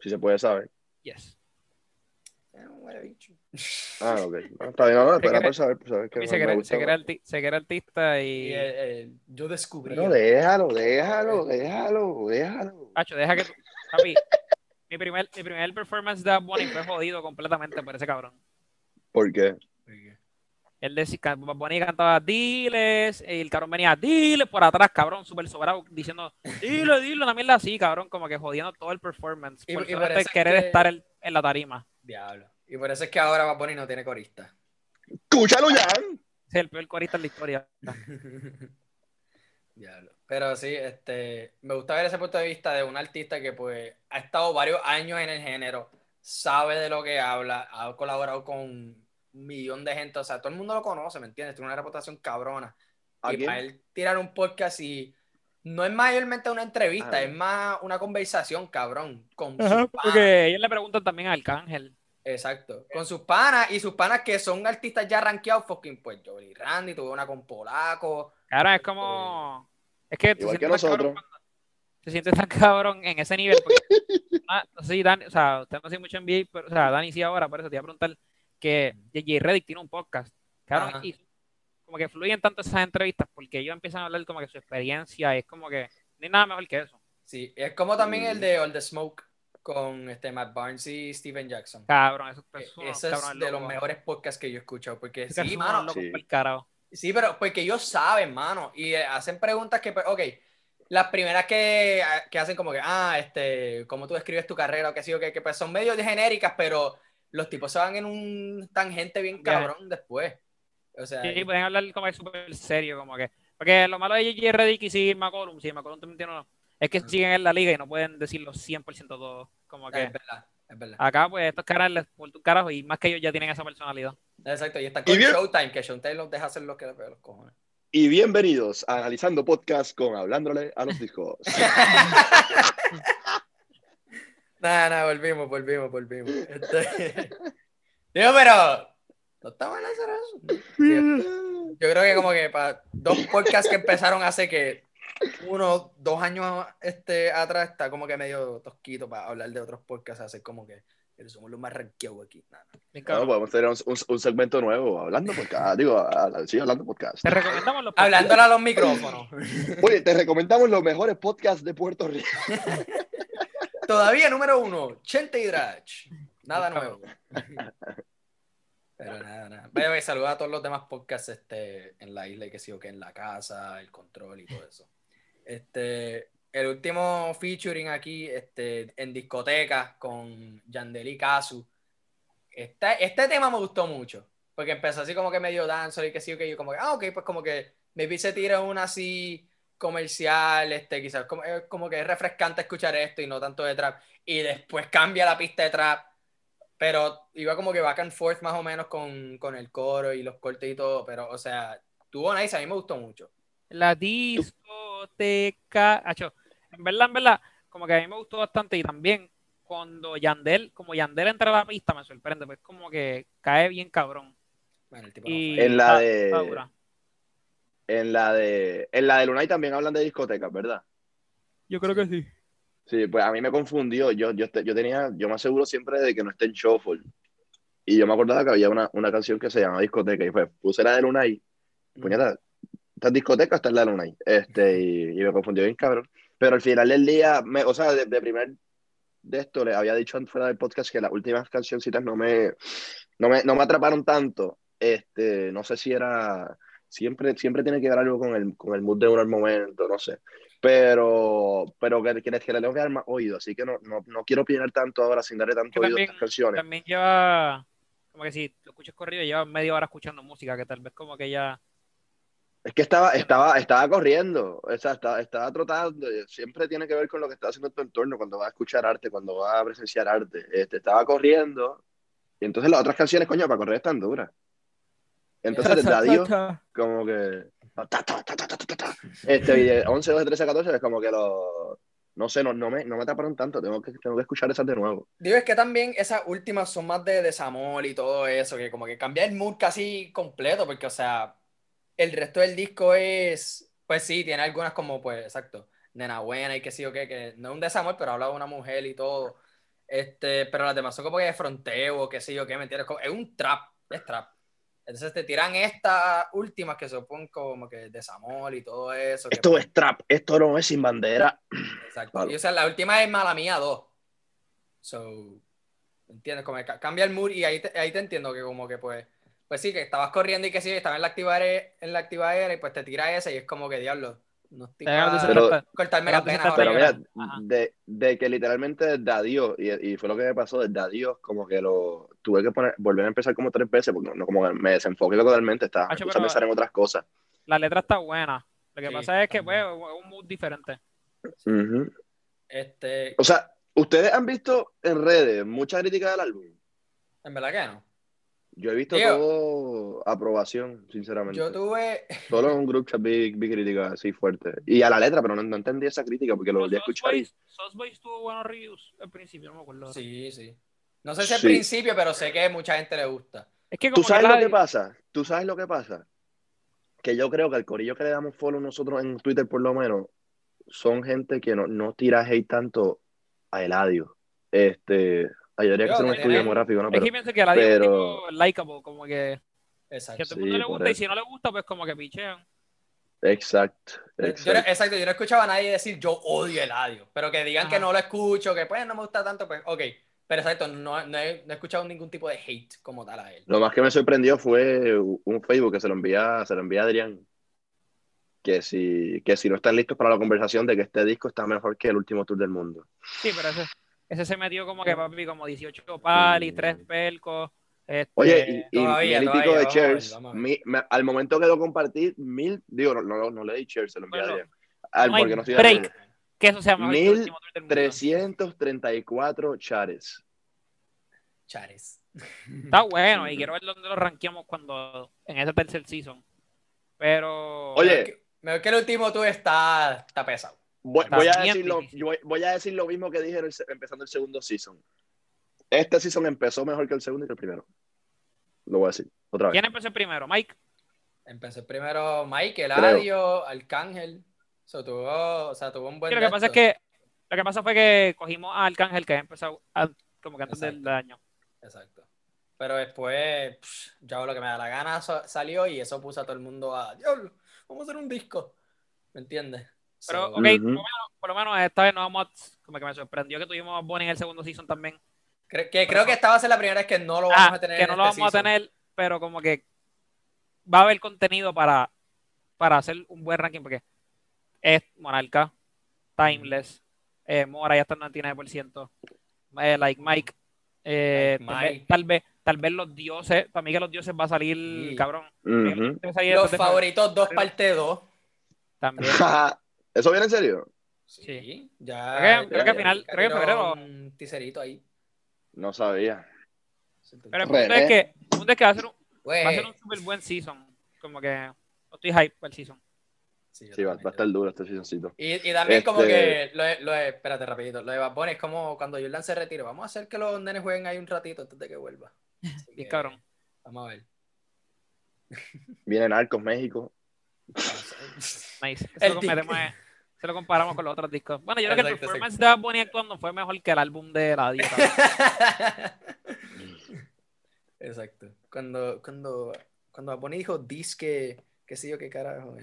Si se puede saber. Yes. Eh. Ah, ok. No, está bien, no, no, por saber, por saber que Papi me- se gusta se artista Y y. eh, eh, yo descubrí. Pero déjalo, déjalo, déjalo, déjalo. Pacho, deja que. Papi, mi primer, mi primer performance de Bad Bunny fue jodido completamente por ese cabrón. ¿Por qué? Él decía, que Bad Bunny cantaba diles, y el cabrón venía, diles por atrás, cabrón, súper sobrado, diciendo, dile, dile, una mierda así, cabrón, como que jodiendo todo el performance. Y- por y por solamente eso es querer que- estar en, en la tarima. Diablo. Y por eso es que ahora Bad Bunny no tiene corista. ¡Escucha Luyan! Ese es el peor corista de la historia. Diablo. Pero sí, este, me gusta ver ese punto de vista de un artista que pues ha estado varios años en el género, sabe de lo que habla, ha colaborado con un millón de gente, o sea, todo el mundo lo conoce, ¿me entiendes? Tiene una reputación cabrona. ¿A Y quién? para él tirar un podcast y no es mayormente una entrevista, Ah. es más una conversación, cabrón, con Ajá, pana. porque ellos le preguntan también a Arcángel. Exacto. Con sus panas y sus panas que son artistas ya rankeados, fucking, pues Jolie Randy, tuve una con Polaco. Claro, es como. Es que Igual que cabrón nosotros. cuando- te sientes tan cabrón en ese nivel. Porque, ah, si Dani, o sea, usted no sé mucho NBA, pero, o sea, Dani sí ahora, por eso te iba a preguntar que JJ Reddick tiene un podcast. Cabrón, y como que fluyen tanto esas entrevistas porque ellos empiezan a hablar como que su experiencia es como que no hay nada mejor que eso. Sí, es como también Mm. el de All the Smoke con este Matt Barnes y Steven Jackson. Cabrón, eso, E- eso Ese es de los locos. mejores podcasts que yo he escuchado. Porque cabrones sí, mano. locos Sí. pa'l carajo. Sí, pero porque ellos saben, mano. Y eh, hacen preguntas que, pues, ok, las primeras que, que hacen como que, ah, este, cómo tú describes tu carrera o qué sé yo, que, que pues son medio genéricas, pero los tipos se van en un tangente bien cabrón después. O sea, Sí, pueden hablar como que súper serio, como que. Porque lo malo de JJ Reddick y Siggy McCollum, sí, McCollum también tiene uno, es que siguen en la liga y no pueden decirlo 100% todo. Como que es verdad, es verdad. acá, pues, estos caras les por tu carajo y más que ellos ya tienen esa personalidad. Exacto, y están Y con bien- Showtime, que Showtime los deja hacer lo que les pega los cojones. Y bienvenidos a Analizando Podcast con Hablándole a los Discos. Nada, nada, volvimos, volvimos, volvimos. Este... Digo, pero no está mal hacer eso. Yo creo que como que para dos podcasts que empezaron hace que uno, dos años este, atrás está como que medio tosquito para hablar de otros podcasts, hacer como que somos los más ranqueados aquí. Nada, cabrón. podemos tener un, un- un segmento nuevo, Hablando Podcast. Digo, a- a- sí, Hablando Podcast. Te recomendamos los Hablándole a los micrófonos. Oye, te recomendamos los mejores podcasts de Puerto Rico. Todavía número uno, Chente y Drach. Nada nuevo. Pero nada, nada. Saluda a todos los demás podcasts este, en la isla y que sí o que en la casa, el control y todo eso. Este, el último featuring aquí este, en discoteca con Yandel y Kazu. Este, este tema me gustó mucho. Porque empezó así como que medio dancer y que sí que yo como que, ah, ok, pues como que maybe se tira una así comercial, este, quizás como, como que es refrescante escuchar esto y no tanto de trap. Y después cambia la pista de trap, pero iba como que back and forth más o menos con, con el coro y los cortes y todo, pero o sea, tuvo nice, a mí me gustó mucho. La discoteca. Acho, en verdad, en verdad, como que a mí me gustó bastante y también cuando Yandel, como Yandel entra a la pista, me sorprende, pues como que cae bien cabrón. Bueno, el tipo Y fue. En la está- de-. En la de en la de Lunay también hablan de discotecas, ¿verdad? Yo creo que sí. Sí, pues a mí me confundió. Yo, yo, yo tenía, yo me aseguro siempre de que no esté en shuffle. Y yo me acordaba que había una, una canción que se llama Discoteca. Y pues puse la de Lunay. Puñeta, esta es discoteca, esta es la Lunay. Este, y, y me confundió bien cabrón. Pero al final del día, me, o sea, de, de primer de esto, le había dicho fuera del podcast que las últimas cancioncitas no me, no me, no me atraparon tanto. Este, no sé si era. Siempre, siempre tiene que ver algo con el, con el mood de uno al momento, no sé. Pero, pero que, que, que le tengo que dar más oído, así que no, no, no quiero opinar tanto ahora sin darle tanto Que oído a también- estas canciones. También lleva, como que si lo escuchas corrido, lleva media hora escuchando música, que tal vez como que ya... Es que estaba, estaba, estaba corriendo, o sea, estaba, estaba trotando. Siempre tiene que ver con lo que está haciendo en tu entorno cuando vas a escuchar arte, cuando vas a presenciar arte. Este, estaba corriendo, y entonces las otras canciones, coño, para correr están duras. Entonces, desde adiós, como que. ta, ta, ta, ta, ta, ta, ta, ta. Este, y de 11, 12, 13, 14 es como que lo. No sé, no, no, me, no me taparon tanto, tengo que, tengo que escuchar esas de nuevo. Digo, es que también esas últimas son más de desamor y todo eso, que como que cambia el mood casi completo, porque, o sea, el resto del disco es, pues sí, tiene algunas como, pues, exacto, nena buena y que sí o qué, que no es un desamor, pero habla de una mujer y todo, este, pero las demás son como que de fronteo, que sí o qué, ¿me entiendes? Como- Es un trap, es trap. Entonces te tiran estas últimas que se oponen como que desamor y todo eso. que, Esto es trap, esto no es sin bandera. Exacto. Claro. Y o sea, la última es Mala Mía 2. So, ¿entiendes? Como que ca- cambia el mood y ahí te, ahí te entiendo que como que pues, pues sí, que estabas corriendo y que sí, estaba en la activadera, en la activadera y pues te tira esa y es como que diablo, no estoy para Pero- cortarme venas sentar Pero mira, de, de que literalmente desde adiós, y, y fue lo que me pasó, desde adiós, como que lo tuve que poner, volver a empezar como tres veces, porque no, como que me desenfoqué totalmente, estaba, Hacho, a pensar en otras cosas. La letra está buena. Lo que Sí, pasa es que pues, también. es un mood diferente. Este, O sea, ustedes han visto en redes mucha crítica del álbum. en verdad que no. Yo he visto Tío. todo aprobación, sinceramente. Yo tuve, Solo en un group chat vi, vi crítica así fuerte. Y a la letra, pero no, no entendí esa crítica porque lo volví a escuchar. y- Boys- Sauce Boys tuvo buenos reviews al principio, no me acuerdo. sí, sí. No sé si al Sí. principio, pero sé que a mucha gente le gusta. Es que ¿Tú como sabes que lo que pasa? ¿Tú sabes lo que pasa? Que yo creo que el corillo que le damos follow nosotros en Twitter, por lo menos, son gente que no, no tira hate tanto a Eladio. Este, ay, yo debería Yo, hacer un que estudio demográfico, ¿no? Es Pero, que pienso que la pero- tipo likeable, como que, que a Exacto. todo el mundo Sí, le gusta y eso. si no le gusta, pues como que pichean. exacto, Yo no, exacto. exacto, yo no escuchaba a nadie decir yo odio el audio, pero que digan que no lo escucho, que pues no me gusta tanto, pues ok. Pero exacto, no, no, he, no he escuchado ningún tipo de hate como tal a él. Lo más que me sorprendió fue un Facebook que se lo envía, se lo envía a Adrián. Que si, que si no están listos para la conversación de que este disco está mejor que el último tour del mundo. Sí, pero ese, ese se metió como que papi, como 18 pali, Mm. 3 pelcos. Este, Oye, y, y Todavía, mil y pico todavía, de a shares. a me- al momento que lo compartí, mil, digo, no, no, no le di shares, se lo envié a Bueno. Al- no porque no estoy break. haciendo- que eso sea mejor que el Mil último tour del mundo. 334 chares. Chares. Está bueno y quiero ver dónde lo rankeamos cuando en ese tercer season. Pero. Oye, Mejor que el último tú está, está pesado. Voy, a decir lo, voy, voy a decir lo mismo que dije el empezando el segundo season. Este season empezó mejor que el segundo y que el primero. Lo voy a decir otra vez. ¿quién empezó primero? Mike. Empezó primero Mike. Eladio, Arcángel. So, tuvo, o sea, tuvo un buen Sí, lo que pasa es que. Lo que pasa fue que cogimos a Arcángel que empezó a- como que antes Exacto. del año. Exacto. Pero después, psh, yo hago lo que me da la gana, so- salió y eso puso a todo el mundo a, diablo, vamos a hacer un disco. ¿Me entiendes? Pero, So, ok, por, lo menos, por lo menos esta vez no vamos a. Como que me sorprendió que tuvimos a Bonnie en el segundo season también. cre- que creo que esta va a ser la primera vez que no lo vamos Ah, a tener. que en no lo este vamos a tener, pero como que va a haber contenido para, para hacer un buen ranking, porque es Monarca, Timeless, eh, Mora ya está en 99%, eh, Like Mike, eh, Like tal, vez, Mike. tal vez tal vez los dioses, para mí que los dioses va a salir, Sí. cabrón. Salir Los favoritos 2 parte 2. También. ¿Eso viene en serio? Sí, ya. Creo que- creo que ya- al final- creo que tiró febrero- Un teaserito ahí. No sabía. Pero el punto es que, el punto es que va a ser un, va a ser un super buen season, como que estoy hype para el season. Sí, va, va a estar duro este seasoncito. Y, y también como Este- que, lo lo espérate rapidito, lo de Bad Bunny es como cuando Jordan se retire, vamos a hacer que los nenes jueguen ahí un ratito antes de que vuelva. Bien cabrón. Vamos a ver. Viene Narcos, México. Nice. Eso El lo, tic- metemos en- se lo comparamos con los otros discos. Bueno, yo creo que el Exacto, performance de Bad Bunny actuando fue mejor que el álbum de la dieta. Exacto. Cuando, cuando, cuando Bad Bunny dijo disque, qué sé yo qué carajo.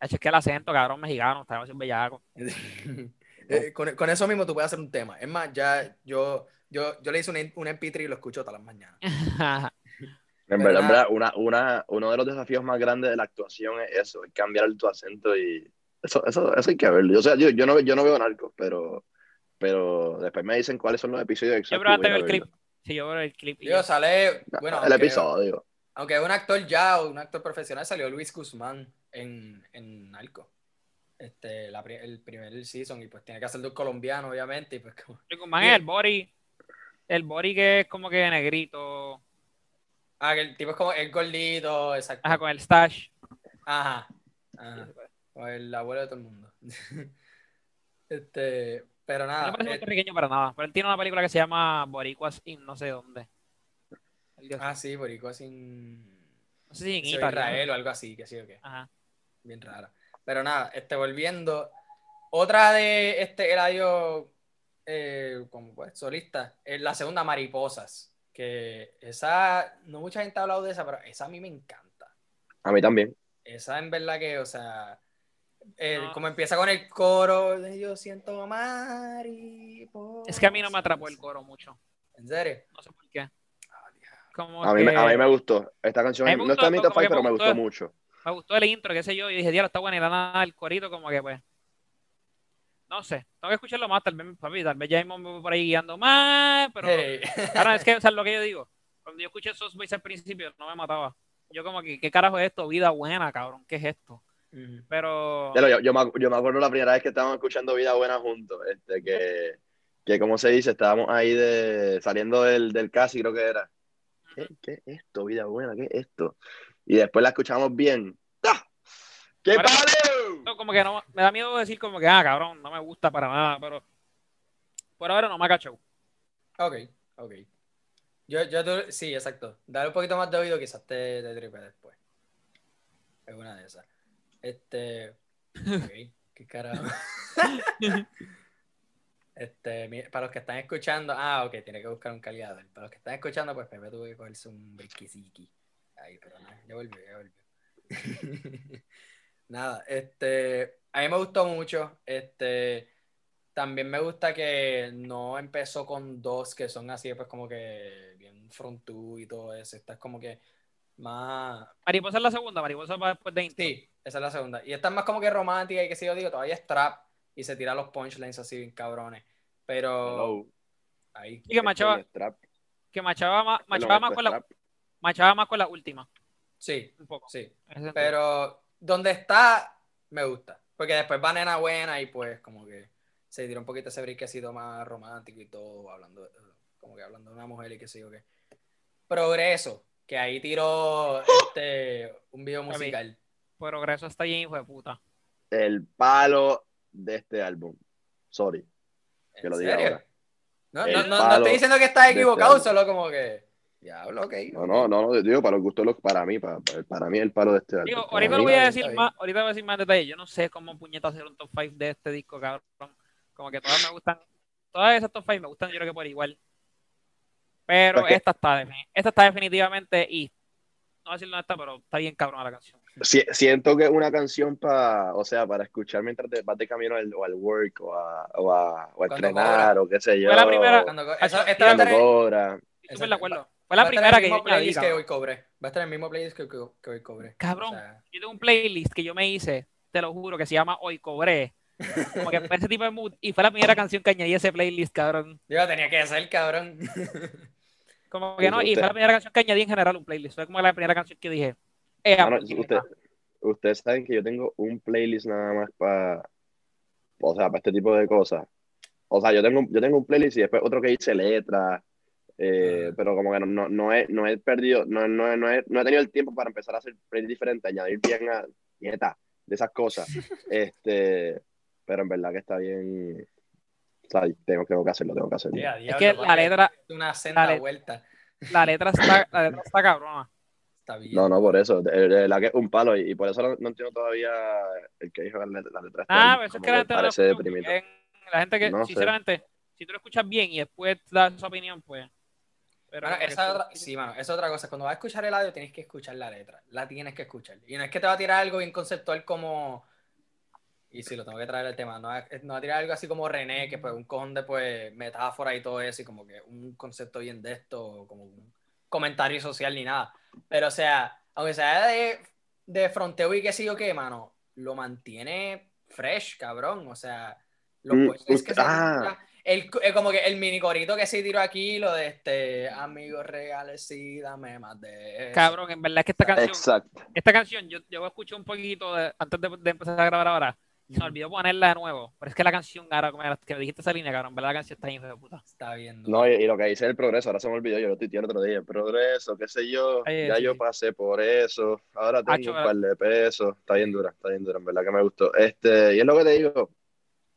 Es que el acento, cabrón, mexicano, está demasiado bellaco. Eh, con, con eso mismo tú puedes hacer un tema. Es más, ya yo, yo, yo le hice un, un MP3 y lo escucho todas las mañanas. En verdad, en verdad, una, una, uno de los desafíos más grandes de la actuación es eso, es cambiar tu acento y eso, eso, eso hay que verlo. O sea, yo, yo, no, yo no veo narcos, pero, pero después me dicen cuáles son los episodios yo exactos. y probablemente veo el clip. Sí, yo veo el clip. yo- sale, bueno, el aunque- episodio. Aunque es un actor ya, o un actor profesional, salió Luis Guzmán en, en Narco. Este, la el primer season, y pues tiene que hacer de un colombiano, obviamente, y pues como... Luis Guzmán es el body. El body que es como que negrito. Ah, que el tipo es como el gordito, exacto. Ajá, con el stash. Ajá. Ajá. O el abuelo de todo el mundo. este, pero no nada. me parece eh, puertorriqueño para nada. Pero él tiene una película que se llama Boricuas in no sé dónde. Ah, sí, boricua sin... no sé si en. Israel o algo así, que sí o qué. Ajá. Bien rara. Pero nada, este, volviendo. Otra de este Eladio eh, como pues, solista es la segunda Mariposas. Que esa, no mucha gente ha hablado de esa, pero esa a mí me encanta. A mí también. Esa en verdad que, o sea, eh, No. como empieza con el coro, yo siento mariposas. Es que a mí no me atrapó el coro mucho. ¿En serio? No sé por qué. Ah. Como A mí, que a mí me gustó. Esta canción no está en mi top como five, que pero me me gustó. mucho. me gustó el intro, qué sé yo, y dije, diablo, está buena, y la nada el corito, como que pues. No sé, tengo que escucharlo más, tal vez, papi, tal vez ya me voy por ahí guiando más, pero Hey. Claro, es que, o sea, lo que yo digo, cuando yo escuché esos Boys al principio, no me mataba. Yo como que, ¿qué carajo es esto? Vida buena, cabrón, ¿qué es esto? Pero, Yo, yo, me, yo me acuerdo la primera vez que estábamos escuchando Vida Buena juntos, este, que, que como se dice, estábamos ahí de, saliendo del, del casi, creo que era. ¿Qué, qué es esto, Vida Buena? ¿Qué es esto? Y después la escuchamos bien. ¡Ah! ¡Qué no, como que no, me da miedo decir como que, ah, cabrón, no me gusta para nada, pero por ahora no me ha cachado. Ok, ok. Yo, yo tú- sí, exacto. Dale un poquito más de oído, quizás te, te tripe después. Es una de esas. Este. Ok, qué carajo. Este, para los que están escuchando, ah, ok, tiene que buscar un cargador. Para los que están escuchando, pues Pepe tuvo que cogerse un briquisiki. Ahí, pero nada, ya volvió, ya volvió. Nada, este, a mí me gustó mucho. Este, también me gusta que no empezó con dos que son así, pues como que bien frontú y todo eso. Esta es como que más, Mariposa es la segunda, Mariposa va después de intro. Sí, esa es la segunda. Y esta es más como que romántica y que si yo digo, todavía es trap y se tira los punchlines así bien cabrones. Pero Hello. ahí. Y que machaba, que machaba más, Perdón, machaba más con la, machaba más con la última, Sí, un poco. sí. Pero donde está, me gusta. Porque después va nena buena y pues como que se tira un poquito ese briquecito más romántico y todo, hablando, como que hablando de una mujer y qué sé yo qué. Progreso, que ahí tiró este, un video musical. Progreso está bien, hijo de puta. El palo de este álbum. Sorry. Que ¿En lo diga serio? ahora. No, no, no, no estoy diciendo que estás este equivocado, solo como que. Diablo, ok. No, no, no, no, digo, para los gustos, los- para mí, para, para, para mí el palo de este álbum. Digo, ahorita mí- voy a decir más, ahorita voy a decir más detalles. Yo no sé cómo puñeta hacer un top 5 de este disco, cabrón. Como que todas me gustan, todas esas top 5 me gustan yo creo que por igual. Pero esta está esta está definitivamente y no voy a decir dónde está, pero está bien cabrona la canción. Si- siento que es una canción para, o sea, para escuchar mientras te vas de camino al, o al work o a, o a, o a entrenar o qué sé yo. Fue la primera- Cuando, co- Hacho, eso, esta va a Cuando en- cobra. Súper de acuerdo. Va- Fue la va a estar en primera el que mismo playlist que cabrón. hoy cobré. Va a estar en el mismo playlist que, que- que hoy cobré. Cabrón. O sea, Yo tengo un playlist que yo me hice, te lo juro, que se llama Hoy Cobré. Como que fue ese tipo de mood. Y fue la primera canción que añadí a ese playlist, cabrón. yo tenía que ser cabrón. Como que no, y fue la primera canción que añadí en general un playlist. Fue como la primera canción que dije. Eh, Mano, puñeta. usted- ustedes saben que yo tengo un playlist nada más para, o sea, para este tipo de cosas. O sea, yo tengo, yo tengo un playlist y después otro que dice letras, eh, Ah. pero como que no, no, no, he, no he perdido, no, no, no, he, no he tenido el tiempo para empezar a hacer playlists diferentes, añadir bien a nieta de esas cosas. este, pero en verdad que está bien. O sea, tengo, tengo que hacerlo, tengo que hacerlo. Ya, Es que la letra, es Una senda la vuelta. la letra está, la letra está cabrona. Está bien. No, no, por eso. Verdad que es un palo y, y por eso no, no entiendo todavía el que dijo la letra. La letra está Ah, pero eso es que la parece deprimido. La gente que, No sé. sinceramente, si tú lo escuchas bien y después das su opinión, pues. Pero que esa otra, sí, mano, esa es otra cosa. Cuando vas a escuchar el audio, tienes que escuchar la letra. La tienes que escuchar. Y no es que te va a tirar algo bien conceptual como. Y sí, lo tengo que traer el tema. No, es- no va a tirar algo así como René, que pues un cojón de pues metáfora y todo eso, y como que un concepto bien de esto, como un comentario social ni nada. Pero o sea, aunque sea de, de fronteo y qué sé yo qué, mano, lo mantiene fresh, cabrón. O sea, los Mm, puentes que se ah. tira, el, eh, como que el mini corito que se tiró aquí, lo de este amigos reales, sí, dame más de eso. Cabrón, en verdad es que esta canción, Exacto. esta canción, yo, yo escuché un poquito de- antes de, de empezar a grabar ahora. Y Se me olvidó ponerla de nuevo. Pero es que la canción, ahora como que me dijiste esa línea, cabrón, en verdad la canción está hijo de puta. Está viendo. No, y, y lo que dice el progreso, ahora se me olvidó, yo lo tuiteé el otro día, el progreso, qué sé yo, Ay, ya sí, yo sí. pasé por eso, ahora tengo un par de pesos, está bien dura, está bien dura, en verdad que me gustó. Este, y es lo que te digo,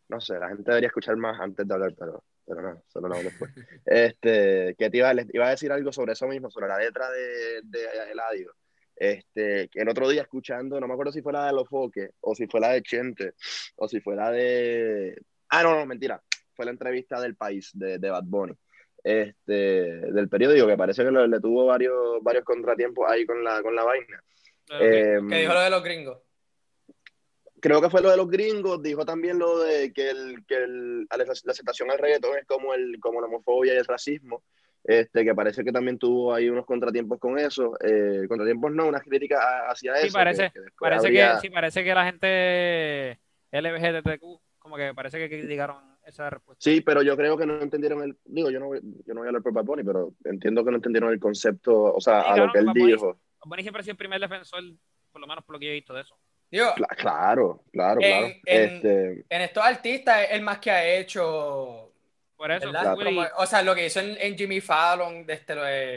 no sé, la gente debería escuchar más antes de hablar, pero, pero no, solo no después. Este, que te iba, les iba a decir algo sobre eso mismo, sobre la letra de, de Eladio. Este, el otro día escuchando, no me acuerdo si fue la de Los Foques, o si fue la de Chente, o si fue la de... Ah, no, no, mentira, fue la entrevista del país de, de Bad Bunny este, del periódico, que parece que le, le tuvo varios, varios contratiempos ahí con la, con la vaina. Pero que- dijo lo de los gringos. creo que fue lo de los gringos, dijo también lo de que, el, que el, la, la aceptación al reggaetón es como, el, como la homofobia y el racismo, este, que parece que también tuvo ahí unos contratiempos con eso, eh, contratiempos no, unas críticas a- hacia Sí, eso. parece- que- que parece habría- que sí, parece que la gente LGBTQ, como que parece que criticaron esa respuesta. Sí, pero yo creo que no entendieron el, digo, yo no, voy- yo no voy a hablar por Bad Bunny, pero entiendo que no entendieron el concepto, o sea, Sí, a lo cabrón, que él Bad Bunny- dijo. Bonnie siempre ha sido el primer defensor, por lo menos por lo que yo he visto de eso. Digo, Cla- Claro, claro, En- claro. en- Este, en estos artistas es el más que ha hecho. Por eso, ¿verdad? Willy, Como- o sea, lo que hizo en, en Jimmy Fallon, de este, lo de,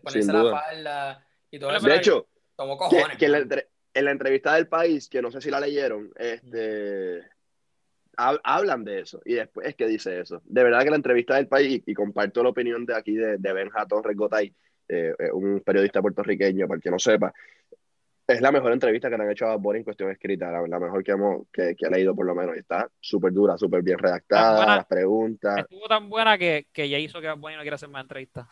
ponerse sin la falda y todo eso. de hecho, tomó cojones. que en, la mano. entre- en la entrevista del país, que no sé si la leyeron, este, hablan de eso y después es que dice eso. De verdad que la entrevista del país, y, comparto la opinión de aquí de, de Benja Torres Gotay, eh, eh, un periodista puertorriqueño, para el que no sepa, es la mejor entrevista que le han hecho a Boris en cuestión escrita, la, mejor que, hemos, que, que, ha leído por lo menos. Está súper dura, súper bien redactada, las preguntas. Estuvo tan buena que, que ya hizo que Boris no quiera hacer más entrevistas.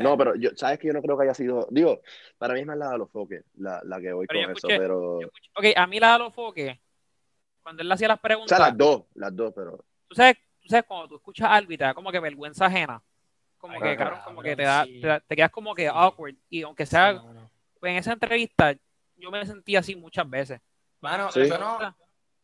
No, pero yo, sabes que yo no creo que haya sido. Digo, para mí es más la de los foques, la, la que voy con eso, pero. ok, a mí la de los foques, cuando él le hacía las preguntas. O sea, las dos, las dos, pero. Tú sabes, tú sabes cuando tú escuchas algo y te da como que vergüenza ajena. Como que, claro, como que te, da, te, quedas como que awkward. Y aunque sea pues en esa entrevista yo me sentí así muchas veces. Mano, yo, no,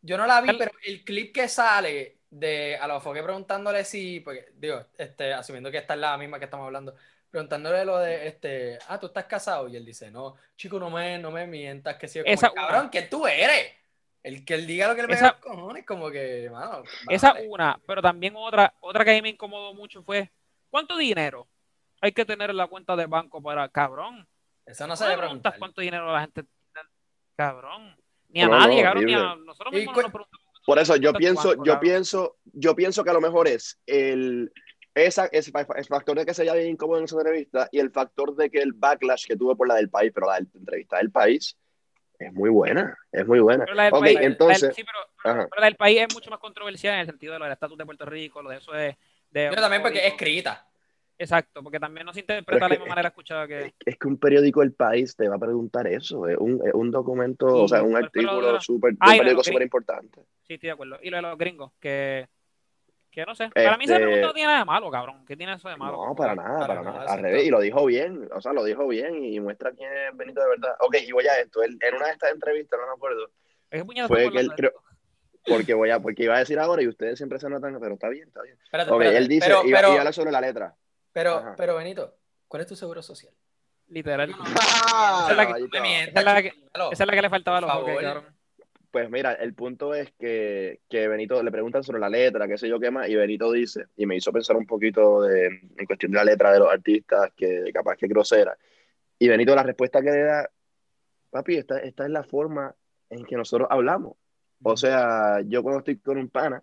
yo no la vi, pero el clip que sale de a los foques preguntándole si, porque, digo, este, asumiendo que esta es la misma que estamos hablando, preguntándole lo de, este, ah, tú estás casado, y él dice, no, chico, no me, no me mientas, que si esa, cabrón, que tú eres? El que él diga lo que le pega los cojones, como que, mano. Esa una, pero también otra, otra que a mí me incomodó mucho fue, ¿cuánto dinero hay que tener en la cuenta de banco para, cabrón? Eso no se le preguntar. cuánto dinero la gente cabrón. Ni a nadie, cabrón, ni a nosotros mismos Por eso yo pienso, yo pienso, yo pienso que a lo mejor es el esa, ese, el factor de que se bien incómodo en esa entrevista y el factor de que el backlash que tuve por la del país, pero la entrevista del país es muy buena, es muy buena. Pero la del país, entonces, sí, pero, la del país es mucho más controversial en el sentido de lo del estatus de Puerto Rico, lo de eso de pero también porque es escrita. Exacto, porque también no se interpreta de la misma manera escuchada que... Es que un periódico El País te va a preguntar eso, es un, un documento, o sea, un artículo súper, un periódico súper importante. Sí, estoy de acuerdo. Y lo de los gringos, que, que no sé, para mí ese pregunta no este tiene nada de malo, cabrón. ¿Qué tiene eso de malo? No, para nada, para, nada. Al revés, y lo dijo bien, o sea, lo dijo bien y muestra quién es Benito de verdad. Ok, y voy a esto, en una de estas entrevistas, no me acuerdo, fue que él creo porque voy a, porque iba a decir ahora y ustedes siempre se notan, pero está bien, está bien. Espérate, okay, él dice, pero, iba, a hablar sobre la letra. Pero, pero Benito, ¿cuál es tu seguro social? Literal. esa, es la que, esa, es la que, le faltaba a los ojos, Pues mira, el punto es que, que, Benito le preguntan sobre la letra, qué sé yo qué más, y Benito dice, y me hizo pensar un poquito de, en cuestión de la letra de los artistas, que capaz que grosera. Y Benito la respuesta que le da, papi, esta, esta es la forma en que nosotros hablamos. O sea, yo cuando estoy con un pana,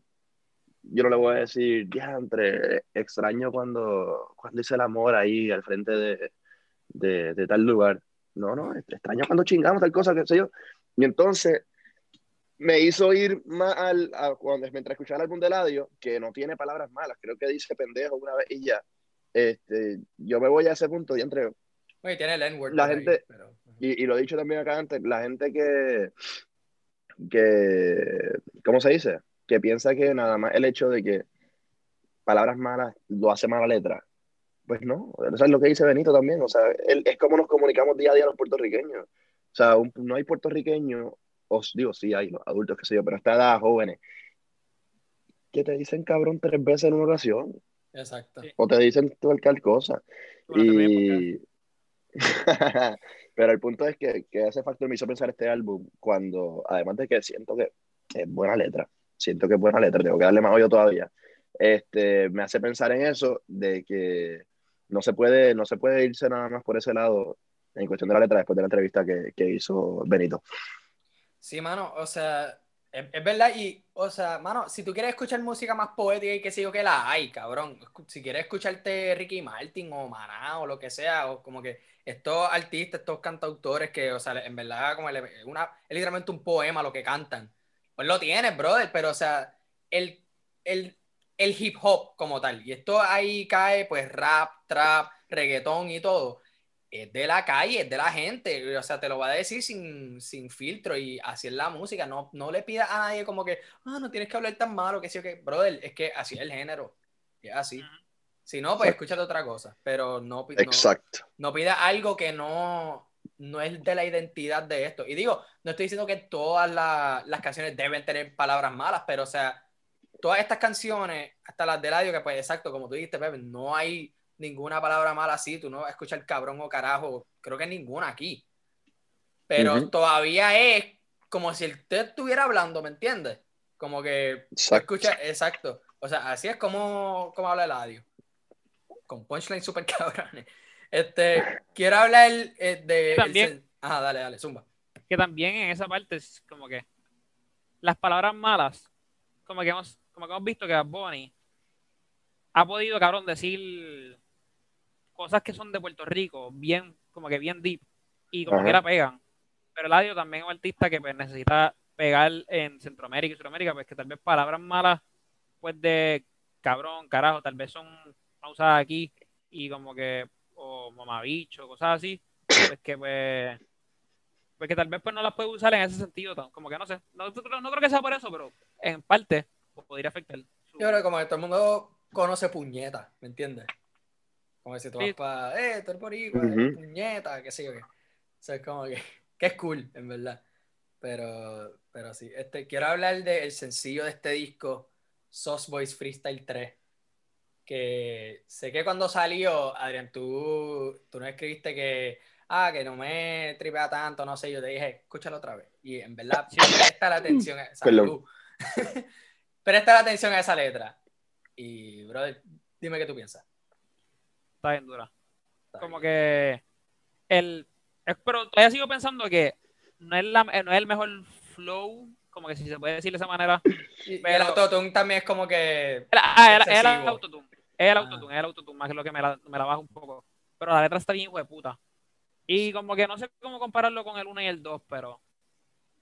yo no le voy a decir, entre extraño cuando, cuando hice el amor ahí al frente de, de, de, tal lugar. No, no, extraño cuando chingamos tal cosa, qué sé yo. Y entonces me hizo ir más al, a, cuando, mientras escuchaba el álbum de Ladio, que no tiene palabras malas, creo que dice pendejo una vez y ya. Este, yo me voy a ese punto y entre... Oye, tiene el N-word. La gente, y, y, lo he dicho también acá antes, la gente que, que, ¿cómo se dice? Que piensa que nada más el hecho de que palabras malas lo hace mala letra. Pues no, eso es lo que dice Benito también, o sea, es como nos comunicamos día a día los puertorriqueños. O sea, no hay puertorriqueños, os digo, sí hay los adultos, que sé yo, pero hasta edad, jóvenes, que te dicen cabrón tres veces en una oración. Exacto. O te dicen cualquier cosa. y... pero el punto es que, que ese factor me hizo pensar este álbum cuando, además de que siento que es buena letra, siento que es buena letra, tengo que darle más hoyo todavía. Este, me hace pensar en eso, de que no se puede, no se puede irse nada más por ese lado en cuestión de la letra después de la entrevista que, que hizo Benito. Sí, mano, o sea, es, verdad, y, o sea, mano, si tú quieres escuchar música más poética y que sigo que la hay, cabrón, si quieres escucharte Ricky Martin o Maná o lo que sea, o como que estos artistas, estos cantautores que, o sea, en verdad, como una, es literalmente un poema lo que cantan. Pues lo tienes, brother, pero o sea, el, el, hip hop como tal, y esto ahí cae pues rap, trap, reggaetón y todo, es de la calle, es de la gente, o sea, te lo va a decir sin, filtro y así es la música, no, no le pidas a nadie como que, ah, no tienes que hablar tan malo, que sí o que, brother, es que así es el género, es así. Si no, pues escúchate otra cosa, pero no, no, Exacto. no pida algo que no, no es de la identidad de esto. Y digo, no estoy diciendo que todas las canciones deben tener palabras malas, pero o sea, todas estas canciones, hasta las de radio, que pues exacto, como tú dijiste, Pepe, no hay ninguna palabra mala así, tú no escuchas el cabrón o carajo, creo que ninguna aquí. Pero todavía es como si usted estuviera hablando, ¿me entiendes? Como que escucha, exacto. O sea, así es como, como habla el audio. Con punchline super cabrones. Este, quiero hablar eh, de. También, Ajá, dale, dale, zumba. Que también en esa parte es como que las palabras malas, como que hemos, como que hemos visto que Bunny ha podido, cabrón, decir cosas que son de Puerto Rico, bien, como que bien deep, y como Ajá. que la pegan. Pero Eladio también es un artista que pues, necesita pegar en Centroamérica y Sudamérica, pues que tal vez palabras malas, pues de cabrón, carajo, tal vez son usadas aquí y como que, o mamabicho, cosas así, pues que pues, pues que tal vez pues no las puede usar en ese sentido, como que no sé, no, no- no creo que sea por eso, pero en parte podría afectar. su- Yo creo que como que todo el mundo conoce puñeta, ¿me entiendes? Como que si tú Sí. vas para, eh, tú eres boricua, Ujú. puñeta, qué sé yo qué. O sea, es como que, que es cool, en verdad. Pero, pero sí, este, quiero hablar del sencillo de este disco, Sauce Boys Freestyle 3. Que sé que cuando salió, Adrián, tú, tú no escribiste que, ah, que no me tripea tanto, no sé, yo te dije, escúchalo otra vez. Y en verdad, Sí. presta la atención a esa Perdón. Presta la atención a esa letra. Y, brother, dime qué tú piensas. Está bien dura. Está Como bien. que el pero todavía sigo pensando que no es, la, no es el mejor flow, como que si se puede decir de esa manera. Y, el autotune también es como que. El- ah, el- el autotune. Es el Ah. autotune, es el autotune, más que lo que me la, me la baja un poco. Pero la letra está bien, hijo de puta. Y como que no sé cómo compararlo con el 1 y el 2, pero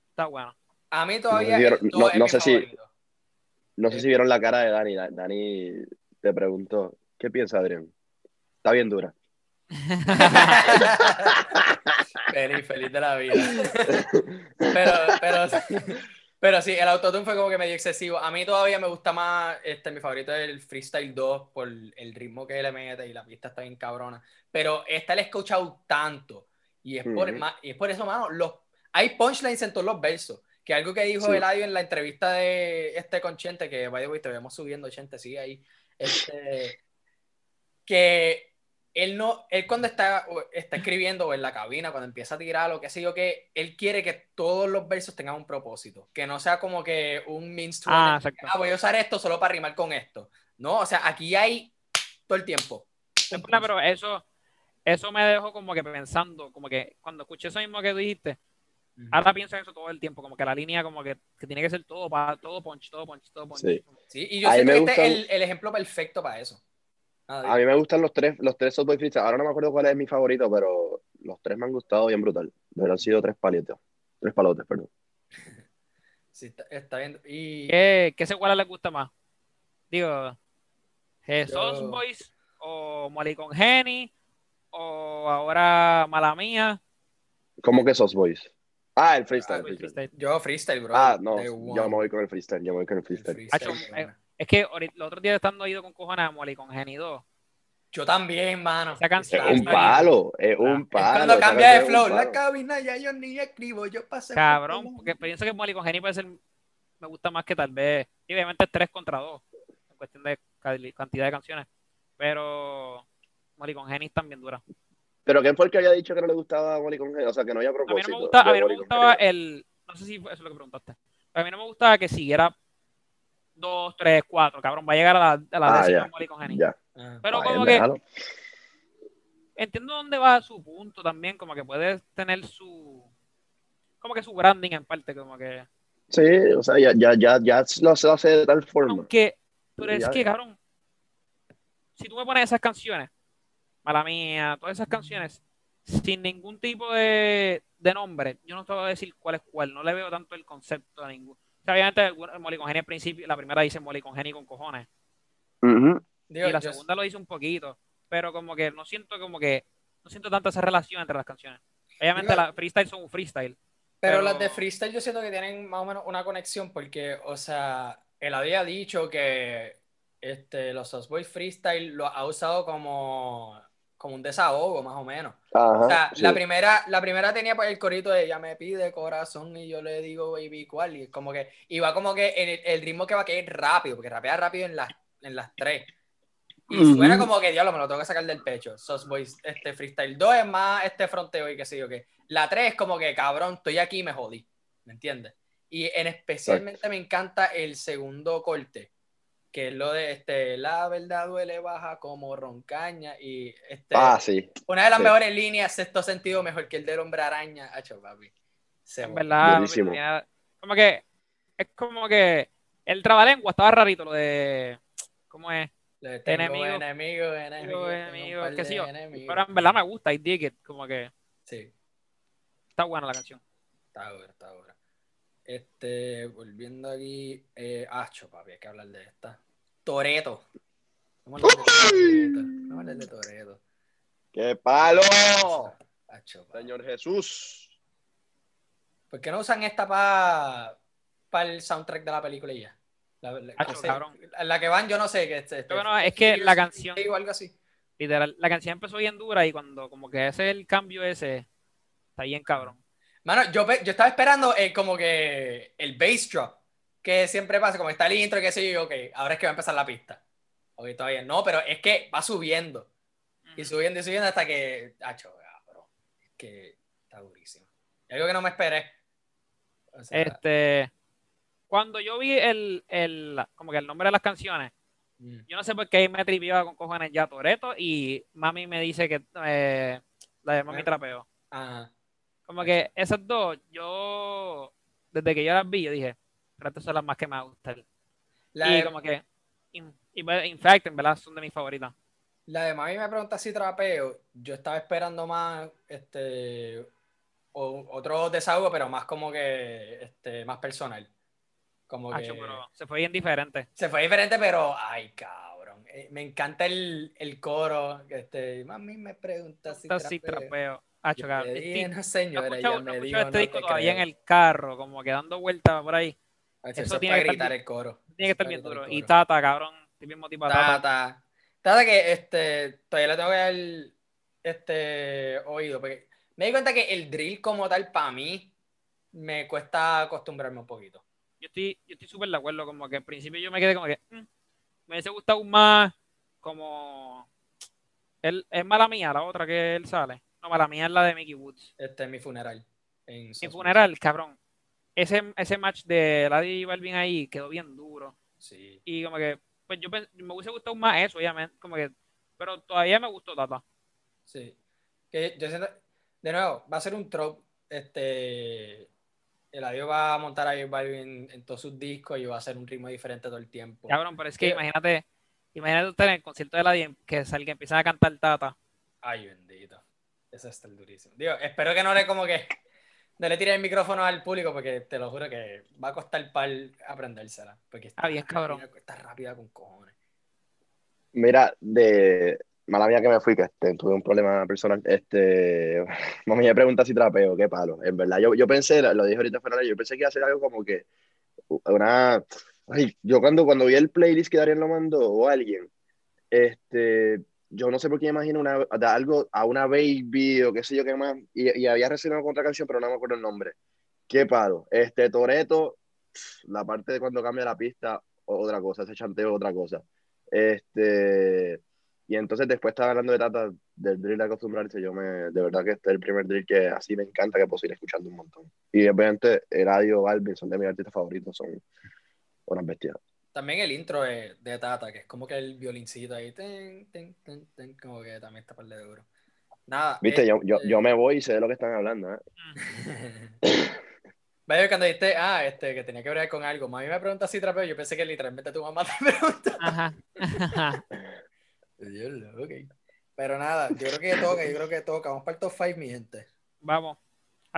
está bueno. A mí todavía. No sé si el vieron- dos no- es no mi sé si-. No sé si vieron la cara de Dani. Da- Dani te preguntó, ¿qué piensa Adrián? Está bien dura. feliz, feliz de la vida. pero, pero, pero sí, el autotune fue como que medio excesivo. A mí todavía me gusta más, este, mi favorito es el Freestyle 2 por el ritmo que le mete y la pista está bien cabrona. Pero esta la he escuchado tanto y es por, ma- y es por eso, mano, los, hay punchlines en todos los versos. Que algo que dijo Sí. Eladio en la entrevista de este con Chente, que way, te vemos subiendo, Chente, sigue ahí. Este, que él no, él cuando está, está escribiendo o en la cabina, cuando empieza a tirar o qué sé yo, que él quiere que todos los versos tengan un propósito, que no sea como que un means to Ah, ah, voy a usar esto solo para rimar con esto. No, o sea, aquí hay todo el tiempo. No, pero eso, eso me dejó como que pensando, como que cuando escuché eso mismo que dijiste, Ujú. ahora pienso en eso todo el tiempo, como que la línea como que, que tiene que ser todo para todo punch, todo punch, todo punch. Sí. Sí, y yo siento que este es el, el ejemplo perfecto para eso. Nada, A mí me gustan los tres, los tres Softboy Freestyle. Ahora no me acuerdo cuál es mi favorito, pero los tres me han gustado bien brutal. Pero han sido tres palitos. Tres palotes, perdón. sí, está, está bien. Y ¿Qué, qué secuela les gusta más? Digo, ¿Jesús Yo- Boys o Molly con Jenny o ahora Mala Mía? ¿Cómo que esos boys? Ah, el freestyle. Ah, freestyle. Freestyle. yo freestyle, bro. Ah, no, yo me voy con el freestyle, yo me voy con el El freestyle. Es que ahorita- los otros días estando ido con cojones a Molly con 2. Yo también, mano. Esa canción Es un palo, es un Es palo. cuando esa cambia de es flow, la cabina ya yo ni escribo, yo pasé. Cabrón, porque pienso que Molly con Jenny puede ser, me gusta más que tal vez, y obviamente es 3 contra 2, en cuestión de cantidad de canciones, pero Molly con Jenny están bien duras. Pero ¿quién fue el que había dicho que no le gustaba Molly con G? O sea, que no había A mí propósito. no me, gusta, a mí no me gustaba el, no sé si fue eso lo que preguntaste, a mí no me gustaba que siguiera 2, 3, 4, cabrón, va a llegar a la, a la Ah, décima ya. Molly con Jenny. Ya, Ah. Pero Está como que entiendo dónde va su punto también, como que puede tener su, como que su branding en parte, como que Sí, o sea, ya, ya, ya, ya lo se hace de tal forma. Aunque, pero es Ya, que, ya. cabrón, si tú me pones esas canciones, mala mía, todas esas canciones, sin ningún tipo de, de nombre, yo no te voy a decir cuál es cuál, no le veo tanto el concepto a ninguno. Obviamente, Molly con al principio, la primera dice Molly con cojones. Digo, y la segunda lo dice un poquito, pero como que no siento como que, no siento tanta esa relación entre las canciones. Obviamente, Digo- las freestyle son un freestyle. Pero, Pero- las de freestyle yo siento que tienen más o menos una conexión porque, o sea, él había dicho que este, los Boys Freestyle lo ha usado como, como un desahogo, más o menos. Ajá, O sea, sí. la, primera, la primera tenía pues, el corito de ella me pide corazón y yo le digo baby cuál. Y como que iba como que en el, el ritmo que va que es rápido, porque rapea rápido en las, en las tres. Y Ujú. suena como que, diablo, me lo tengo que sacar del pecho. Sauce Boys, este freestyle 2 es más este fronteo y qué sé yo qué. La 3 es como que, cabrón, estoy aquí y me jodí. ¿Me entiendes? Y en especialmente me encanta el segundo corte, que es lo de este, la verdad duele baja como roncaña. Y este, Ah, sí. una de las Sí. mejores líneas, sexto sentido, mejor que el del hombre araña. Hacho, papi. Se verdad, tenía- como que es como que El trabalengua estaba rarito, lo de. ¿Cómo es? Tengo Enemigo. enemigo, enemigo, Enemigo, de yo. enemigos. Pero en verdad me gusta, I dig it. Como que Sí, está buena la canción. está buena, está buena. Este, volviendo aquí, eh, Acho, papi, hay que hablar de esta. Toreto. Vamos a hablar de Toreto. Vamos a hablar de Toreto. ¡Qué palo! Acho. Señor Jesús. ¿Por qué no usan esta para el soundtrack de la película y ya? La, Acho, cabrón. la que van, yo no sé. Que este, este- es que la canción, o algo así. literal, la canción empezó bien dura y cuando como que ese es el cambio ese, está bien cabrón. Mano, yo, yo estaba esperando eh, como que el bass drop, que siempre pasa, como está el intro, que sé yo, ok, ahora es que va a empezar la pista. Ok, todavía no, pero es que va subiendo, y subiendo y subiendo hasta que, acho, cabrón, es que está durísimo. Y algo que no me esperé. O sea, Este, cuando yo vi el, el, como que el nombre de las canciones, mm, yo no sé por qué ahí me tripiaba con cojones ya Toreto y mami me dice que eh, la de mami Bueno. trapeo. ajá. Como que esas dos, yo, desde que yo las vi, yo dije, estas son las más que me gustan. La, y de, como que, in, in fact, en verdad, son de mis favoritas. la de mami me pregunta si trapeo, yo estaba esperando más, este, o- otro desahogo, pero más como que, este, más personal. Como que... Pero se fue bien diferente. Se fue diferente, pero ay, cabrón. Eh, me encanta el, el coro. Este, mami me pregunta si Estas sí trapeo. trapeo. Hacho, Yo cabrón. dije, no, señora, he me dijo, este no disco todavía en creo. el carro, como que dando vueltas por ahí. Eso Eso, es tiene para que gritar bien- el coro. Tiene que estar es bien duro. Y. Tata, cabrón. Estoy bien motivado. Tata. Tata. Tata que este, todavía le tengo que dar este oído. Porque me di cuenta que el drill como tal, para mí, me cuesta acostumbrarme un poquito. Yo estoy yo estoy súper de acuerdo. Como que al principio yo me quedé como que mm, me hubiese gustado más como. Él, es mala mía, la otra que él sale. No, mala mía es la de Mickey Woods. Este, mi funeral. En Mi funeral, cabrón. Ese, ese match de Lady y Balvin ahí quedó bien duro. Sí. Y como que, pues yo me hubiese gustado más eso, obviamente. Como que, pero todavía me gustó Tata. Sí. Que yo siento, de nuevo, va a ser un trope. Este, el adiós va a montar a J Balvin en todos sus discos y va a ser un ritmo diferente todo el tiempo. Cabrón, pero es que imagínate, imagínate usted en el concierto de Lady que salga empiezan a cantar Tata. Ay, bendito. Eso está durísimo. Digo, espero que no le como que no le tire el micrófono al público porque te lo juro que va a costar pal aprendérsela. Porque está Ah, bien, cabrón. rápida- Está rápida con cojones. Mira, de mala mía que me fui, que este, tuve un problema personal. Este, mami me pregunta si trapeo, qué palo. En verdad, yo, yo pensé, lo, dije ahorita fuera, yo pensé que iba a ser algo como que una. Ay, yo cuando, cuando vi el playlist que Darien lo mandó o alguien, este, yo no sé por qué imagino una, algo a una baby o qué sé yo qué más, y, y había con otra canción, pero no me acuerdo el nombre. Qué palo. Este, Toreto, la parte de cuando cambia la pista, otra cosa, ese chanteo, otra cosa. Este, y entonces después estaba hablando de Tata, del drill de acostumbrarse, yo me, de verdad que este es el primer drill que así me encanta, que puedo seguir escuchando un montón. Y obviamente Eladio, Balvin son de mis artistas favoritos, son unas bestias. También el intro de, de Tata, que es como que el violincito ahí, ten, ten, ten, ten, como que también está par de duro. Nada. Viste, yo, yo, este- yo me voy y sé de lo que están hablando, ¿eh? Vaya, cuando dijiste, ah, este, que tenía que ver con algo, mami me pregunta si trapeo, yo pensé que literalmente tu mamá te pregunta. Ajá. Dios, ok. Pero nada, yo creo que toca, yo creo que toca. Vamos para el top 5, mi gente. Vamos.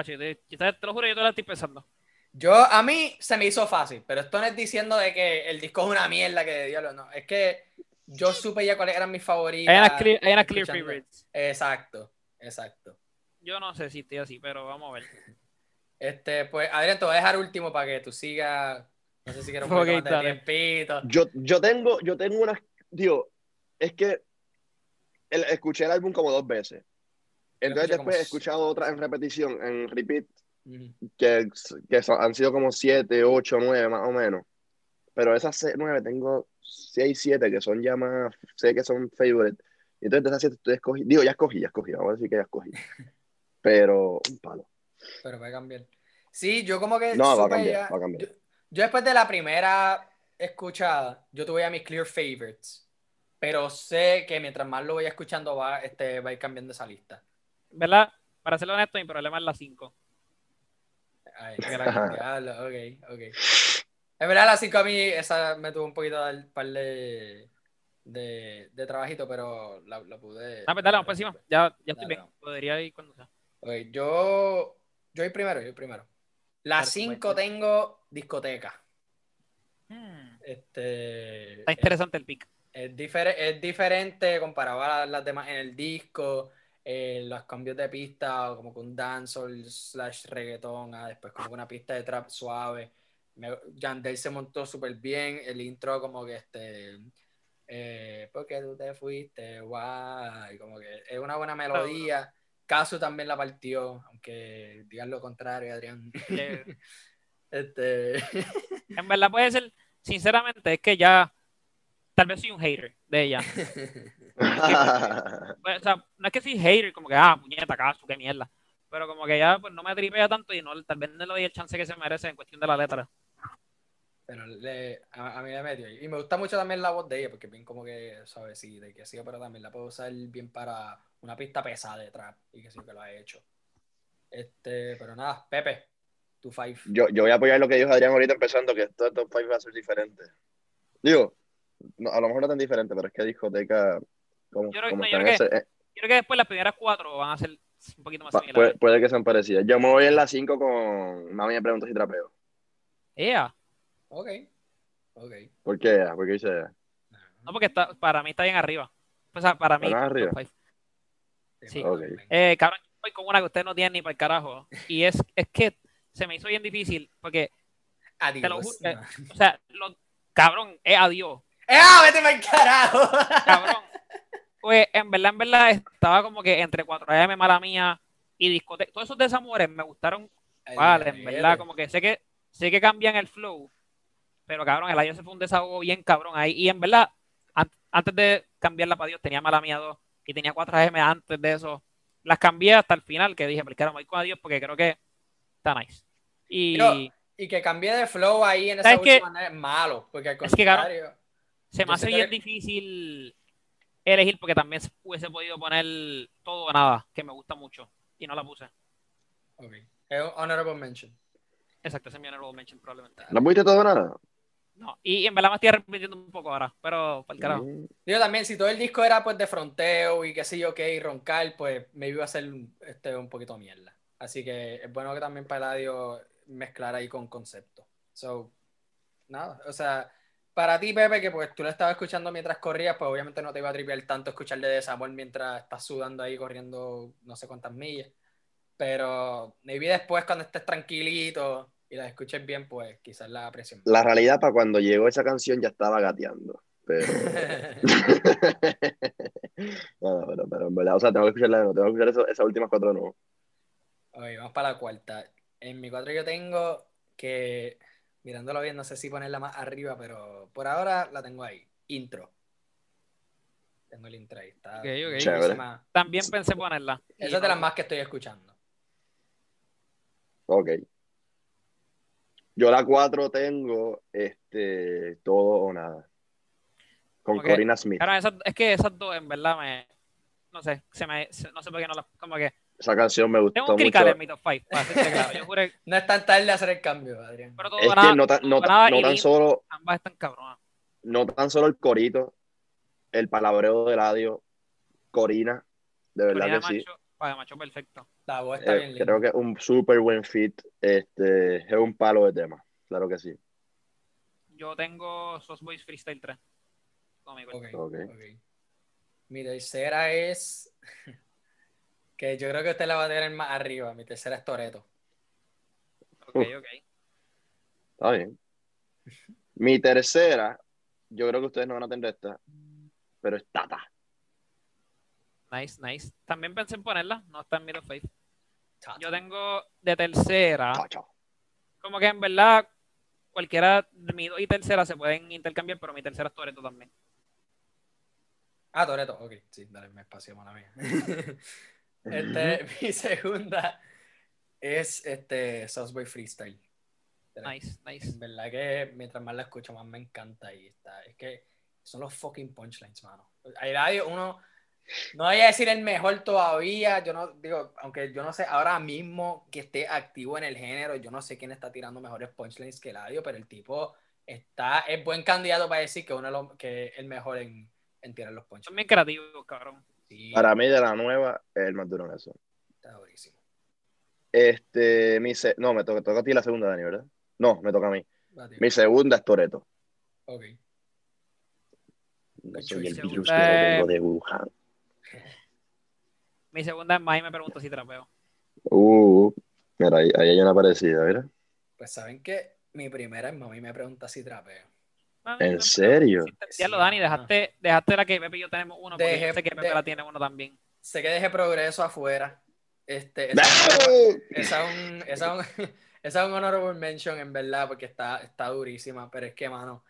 Yo te, te- te lo juro, yo te la estoy pensando. Yo, a mí se me hizo fácil, pero esto no es diciendo de que el disco es una mierda, que diablo, no. Es que yo supe ya cuáles eran mis favoritas. Hay unas clear, hay favorites. Exacto, exacto. Yo no sé si estoy así, pero vamos a ver. Este, pues, Adrián, te voy a dejar último para que tú sigas. No sé si quieres un poquito más de dale. tiempito. Yo, yo tengo, yo tengo unas, digo, es que el- escuché el álbum como dos veces. Entonces como después he escuchado otras en repetición, en repeat, Que, que son- han sido como siete, ocho, nueve más o menos. Pero esas nueve tengo seis, siete que son ya más, sé que son favorite. Y entonces de esas siete estoy escogí, digo, ya escogí, ya escogí, vamos a decir que ya escogí. Pero un palo. Pero va a cambiar. Sí, yo como que. No, va a cambiar, ya- va a cambiar. Yo, yo después de la primera escuchada, yo tuve a mis clear favorites. Pero sé que mientras más lo voy escuchando, va, este, va a ir cambiando esa lista. ¿Verdad? Para ser honesto, mi problema es la 5. Ay, diablo, ok, ok. Es verdad, la 5 a mí, esa me tuvo un poquito de par de, de, de trabajito, pero la, la pude. Ah, pues dale, vamos por encima. Ya, ya estoy Dale, bien. vamos. Podría ir cuando sea. Ok, yo, yo voy primero, yo voy primero. La Dale, 5 pues. tengo discoteca. Hmm, Este, Está interesante el pick. Es, difer- es diferente comparado a las demás en el disco, eh, los cambios de pista, como con dancehall slash reggaetón, ah, después como una pista de trap suave. Me- Yandel se montó súper bien, el intro como que este, eh, porque tú te fuiste, guay, como que es una buena melodía. Caso también la partió, aunque digan lo contrario, Adrián. Este, En verdad puede ser, sinceramente, es que ya tal vez soy un hater de ella. Pues, o sea, no es que soy hater, como que, ah, puñeta, caso, qué mierda. Pero como que ya pues no me tripea tanto y no, tal vez no le doy el chance que se merece en cuestión de la letra. Pero le- a, a mí me metió. Y me gusta mucho también la voz de ella, porque es bien como que suavecita y que sí, pero también la puedo usar bien para una pista pesada de trap y que sí que lo ha hecho. Este, pero nada, Pepe, tu five. Yo, yo voy a apoyar lo que dijo Adrián ahorita empezando, que esto de top 5 va a ser diferente. Digo, no, a lo mejor no tan diferente, pero es que discoteca, como, Yo creo- como no, yo están creo ese- eh, Yo creo que después las primeras cuatro van a ser un poquito más similares. puede, puede que sean parecidas. Yo me voy en la 5 con Mami me pregunta si trapeo. Ea. Ok. Ok. ¿Por qué? ella? ¿Por qué dice ella? No, porque está, para mí está bien arriba. O sea, para mí. ¿Está más arriba? Sí. Eh, cabrón, yo voy con una que ustedes no tienen ni para el carajo. Y es, es que se me hizo bien difícil porque, Adiós. te lo ju- eh, o sea, lo, cabrón, es adiós. ¡Eh, vete para el carajo! Cabrón. Pues en verdad, en verdad, estaba como que entre 4AM, mala mía y discoteca. Todos esos desamores me gustaron. Vale, en verdad, como que sé que sé que cambian el flow, pero cabrón, el año se fue un desahogo bien cabrón ahí. Y en verdad, an- antes de cambiarla para Dios, tenía mala mía 2 y tenía 4AM antes de eso. Las cambié hasta el final, que dije, me voy con Adiós porque creo que está nice. Y Pero- Y que cambié de flow ahí en esa última manera es malo, porque al Es que, cabrón, contrario... se me hace bien que- difícil elegir porque también se- hubiese podido poner todo o nada, que me gusta mucho. Y no la puse. Ok. Honorable mention. Exacto, ese es mi honorable mention probablemente. ¿No pudiste todo o nada? No, y en verdad me estoy arrepintiendo un poco ahora, pero para el carajo. Mm, Digo también, si todo el disco era pues de fronteo y qué sé yo qué, y roncar, pues me iba a ser este, un poquito mierda. Así que es bueno que también para Eladio mezclar ahí con concepto. So, nada, o sea, para ti, Pepe, que pues tú lo estabas escuchando mientras corrías, pues obviamente no te iba a tripear tanto escuchar de desamor mientras estás sudando ahí corriendo no sé cuántas millas. Pero maybe después cuando estés tranquilito y la escuches bien, pues quizás la aprecies. La realidad, para cuando llegó esa canción ya estaba gateando. Pero. no, no, pero, pero en verdad, o sea, tengo que escucharla nuevo, tengo que escuchar eso- esas últimas cuatro nuevo. Ok, vamos para la cuarta. En mi cuatro yo tengo que, mirándolo bien, no sé si ponerla más arriba, pero por ahora la tengo ahí. Intro. Tengo el intro ahí. Está Ok, ok. Chévere. buenísima. También pensé ponerla. Esa es de las más que estoy escuchando. Ok. Yo la cuatro tengo este, todo o nada. Con Ok. Corina Smith. Esas- es que esas dos, en verdad, me. No sé, se me, no sé por qué no las. Como que. Esa canción me gustó Tengo un mucho. crical en mi top 5, para hacerte claro. Yo juré, No es tan tarde hacer el cambio, Adrián. pero todo Es nada, que no tan, no, no solo, ambas están cabronas. no tan solo el corito, el palabreo de radio, Corina, de verdad Corina que sí. macho, para macho perfecto. La voz está Eh, bien linda. creo que es un súper buen fit. Este, es un palo de tema, claro que sí. Yo tengo Sos Boys Freestyle 3. Como mi Ok, cuarto. Ok. ok. Mi tercera es. Que yo creo que usted la va a tener más arriba. Mi tercera es Toreto. Ok, ok. Está bien. Mi tercera, yo creo que ustedes no van a tener esta, pero es Tata. Nice, nice. También pensé en ponerla, no está en mi top 5. Yo tengo de tercera, como que en verdad cualquiera de mi dos y tercera se pueden intercambiar, pero mi tercera es Toreto también. Ah, Toreto, ok, sí, dale, me espacio, mala mía. este, mi segunda es este Boy Freestyle. Nice, nice. En verdad que mientras más la escucho, más me encanta y está. Es que son los fucking punchlines, mano. Hay radio, uno, no voy a decir el mejor todavía, yo no digo, aunque yo no sé ahora mismo que esté activo en el género, yo no sé quién está tirando mejores punchlines que Eladio, pero el tipo está, es buen candidato para decir que uno de los- que es el mejor en, en tirar los ponchos. Son bien creativos, cabrón. Sí, Para mí, de la nueva, es el más duro en eso. está durísimo. Este, mi se- no, me toca, toca a ti la segunda, Dani, ¿verdad? No, me toca a mí. Mi segunda es Toreto. Ok. No soy el virus que vengo de Wuhan. Mi segunda es más y me pregunto si trapeo. Uh, mira, ahí, ahí hay una parecida, ¿verdad? Pues saben que mi primera es mami me pregunta si trapeo. ¿En serio? Sí, Ya lo, Dani, dejaste, dejaste la que Pepe y yo tenemos uno, porque Dejé- yo sé que Pepe de- la tiene uno también. Sé que dejé progreso afuera. Este, esa, esa es un, esa es un, esa es un honorable mention, en verdad, porque está, está durísima. Pero es que, mano,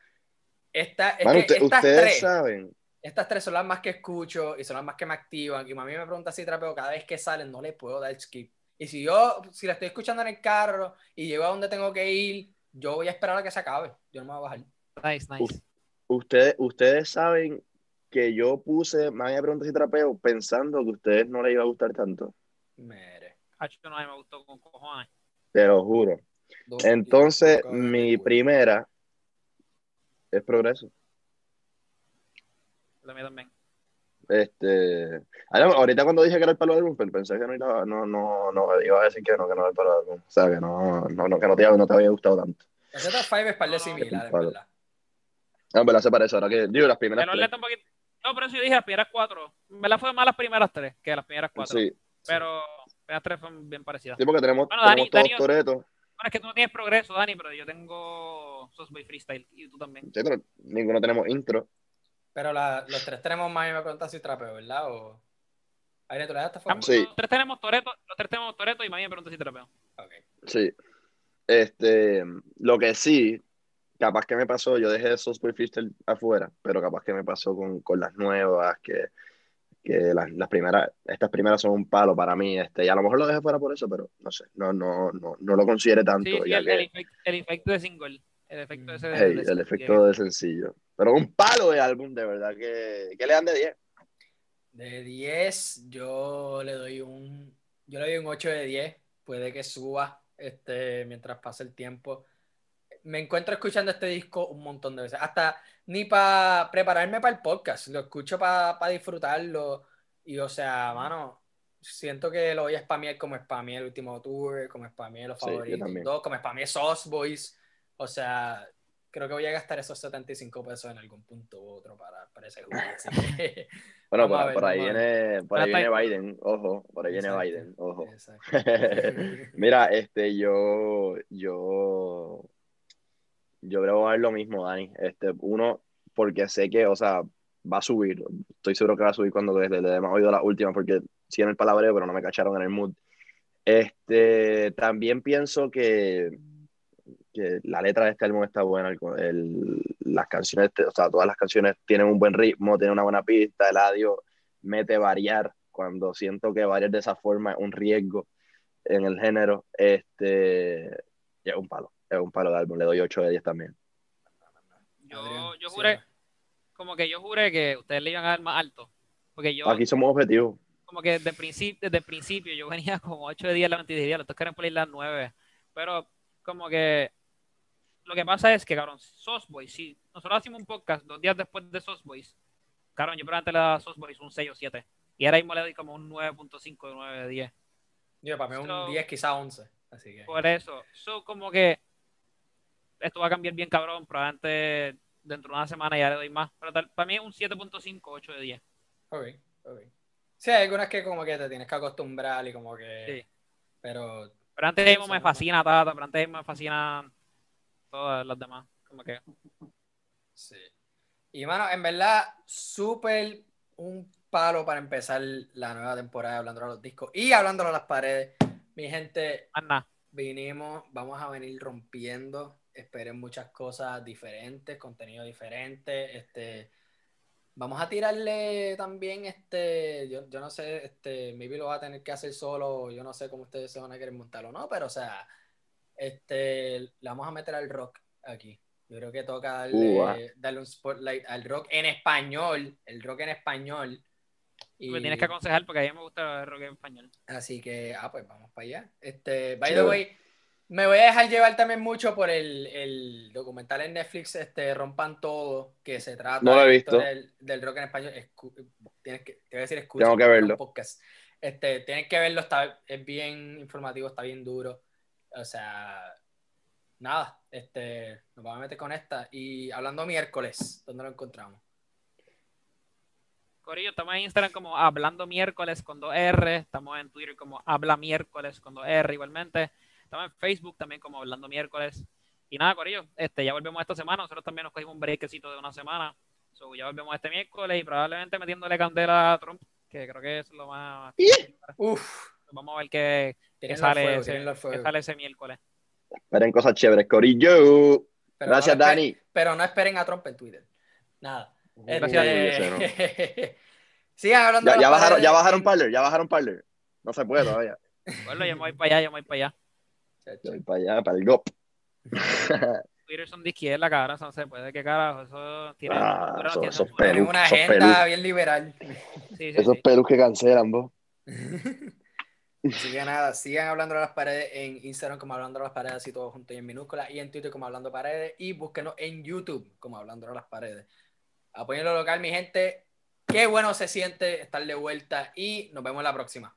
esta, es Mano, que usted- estas ustedes tres, saben. estas tres son las más que escucho y son las más que me activan. Y mami me pregunta si trapeo cada vez que salen, no le puedo dar skip. Y si yo, si la estoy escuchando en el carro y llego a donde tengo que ir, yo voy a esperar a que se acabe. Yo no me voy a bajar. Nice, nice. Ustedes, ustedes saben que yo puse, me había preguntado si trapeo pensando que a ustedes no les iba a gustar tanto. Mere. Hacho, no, me gustó con cojones. Te lo juro. Entonces, mi primera es progreso. La mía también. Este, ah, ahorita cuando dije que era el palo de álbum, pero pensé que no iba, no, no, no, iba a decir que no, que no era el palo de álbum. O sea, que no, no, no, que no te, no te había gustado tanto. Ese top 5 es par de No, no, similar, en palo. verdad. No, en verdad se parece, ahora que, digo, las primeras Pero tres. lento un poquito. No, pero eso yo dije las primeras cuatro. En verdad fue más las primeras tres que las primeras cuatro. Sí, Pero las primeras tres fueron bien parecidas. sí, porque tenemos, Bueno, Dani- tenemos todos Dani-. Bueno, es que tú no tienes progreso, Dani, pero yo tengo Sosboy Freestyle y tú también. Sí, pero ninguno tenemos intro. Pero la- los tres tenemos más y me preguntan si trapeo, ¿verdad? O... Aire, ¿tú fuego? Ambos- Sí. Los tres tenemos Toreto, los tres tenemos Toreto y mami me pregunta si trapeo. Ok. Sí. Este, lo que sí, capaz que me pasó, yo dejé esos Freestyle afuera, pero capaz que me pasó con, con las nuevas, que, que las, las primeras, estas primeras son un palo para mí, este, y a lo mejor lo dejé fuera por eso, pero no sé, no, no, no, no lo considere tanto, Sí, sí, ya el, que, el, efect- el efecto de single. El efecto ese de, hey, de el single, efecto de sencillo. Pero un palo de álbum, de verdad, que, que le dan de 10. De 10, yo le doy un. Yo le doy un 8 de 10. Puede que suba este, mientras pase el tiempo. Me encuentro escuchando este disco un montón de veces. Hasta ni para prepararme para el podcast. Lo escucho para disfrutarlo. Y o sea, mano, siento que lo voy a spamear como spameé el último tour, como spameé los Sí, favoritos también. dos, como spameé Sauce Boys. O sea, creo que voy a gastar esos 75 pesos en algún punto u otro para, para ese juego. Así que, Bueno, por, ver, por ahí viene, por ahí viene Biden, ojo, por ahí viene Exacto. Biden, ojo. Mira, este, yo, yo, yo creo que va a ver lo mismo, Dani. Este, uno, porque sé que, o sea, va a subir. Estoy seguro que va a subir cuando le, le demos oído la última, porque sí en el palabreo, pero no me cacharon en el mood. Este, también pienso que, que la letra de este álbum está buena. el- el- las canciones, o sea, todas las canciones tienen un buen ritmo, tienen una buena pista. El audio mete variar cuando siento que variar de esa forma es un riesgo en el género. Este, es un palo, es un palo de álbum. Le doy 8 de 10 también. Yo, Adrián, yo sí, juré, ¿no? como que yo juré que ustedes le iban a dar más alto. Porque yo, Aquí somos objetivos. como que desde, principio, desde el principio, yo venía como 8 de 10 la mentira, los quieren poner las 9. Pero como que lo que pasa es que, cabrón, Sauce Boys, si nosotros hacemos un podcast dos días después de Sauce Boys, cabrón, yo probablemente le daba a Sauce Boys un 6 o 7. Y ahora mismo le doy como un 9.5 de 9 de 10. Yo, para mí So- un 10, quizá 11. Así que. Por eso, so, como que esto va a cambiar bien, cabrón. Probablemente dentro de una semana ya le doy más. Pero tal- para mí es un 7.5, 8 de 10. Ok, ok. Sí, hay algunas que como que te tienes que acostumbrar y como que. Sí. Pero. Pero antes mismo me fascina Tata, pero antes mismo me fascinan todas las demás. Como que Sí. Y mano, en verdad, súper un palo para empezar la nueva temporada hablando de los discos y hablando de las paredes. Mi gente, nada. vinimos, vamos a venir rompiendo. Esperen muchas cosas diferentes, contenido diferente. Este, vamos a tirarle también, este, yo, yo no sé, este, maybe lo va a tener que hacer solo. Yo no sé cómo ustedes se van a querer montar o no, pero o sea, este, le vamos a meter al rock aquí. Yo creo que toca darle, Uh, ah. darle un spotlight al rock en español, el rock en español. Y- Me tienes que aconsejar porque a mí me gusta el rock en español. Así que, ah, pues vamos para allá. Este, by the way, Me voy a dejar llevar también mucho por el, el documental en Netflix, este, Rompan Todo, que se trata No lo he visto. Del, del rock en español. Escu- tienes que, te voy a decir escucha. Tengo que verlo. podcast. Este, tienes que verlo, está, es bien informativo, está bien duro. O sea, nada, este, nos vamos a meter con esta. Y hablando miércoles, ¿dónde lo encontramos? Corillo, estamos en Instagram como Hablando Miércoles con 2R, estamos en Twitter como Habla Miércoles con 2R igualmente, estamos en Facebook también como Hablando Miércoles. Y nada, Corillo, este, ya volvemos esta semana, nosotros también nos cogimos un breakcito de una semana, so, ya volvemos este miércoles y probablemente metiéndole candela a Trump, que creo que es lo más... Uf, Vamos a ver qué, qué sale, fuego, ese, qué sale ese miércoles. Esperen cosas chéveres. Corillo. Pero Gracias, no Dani. Pero no esperen a Trump en Twitter. Nada. Gracias, Este, Sigan hablando Ya, bajaron, ya bajaron parler, ya bajaron parler. No se puede todavía. Bueno, yo me voy para allá, yo me voy para allá. Voy para allá, para el GOP. Twitter son de izquierda, cara, no se puede, qué carajo, eso tiene... Ah, no tiene- esos una esos agenda Perú. bien liberal. Sí, sí, Esos sí. perus que cancelan, vos. Así que nada, sigan hablando de las paredes en Instagram como hablando de las paredes, así todo junto y en minúscula, y en Twitter como hablando paredes, y búsquenos en YouTube como hablando de las paredes. Apoyen lo local, mi gente. Qué bueno se siente estar de vuelta y nos vemos la próxima.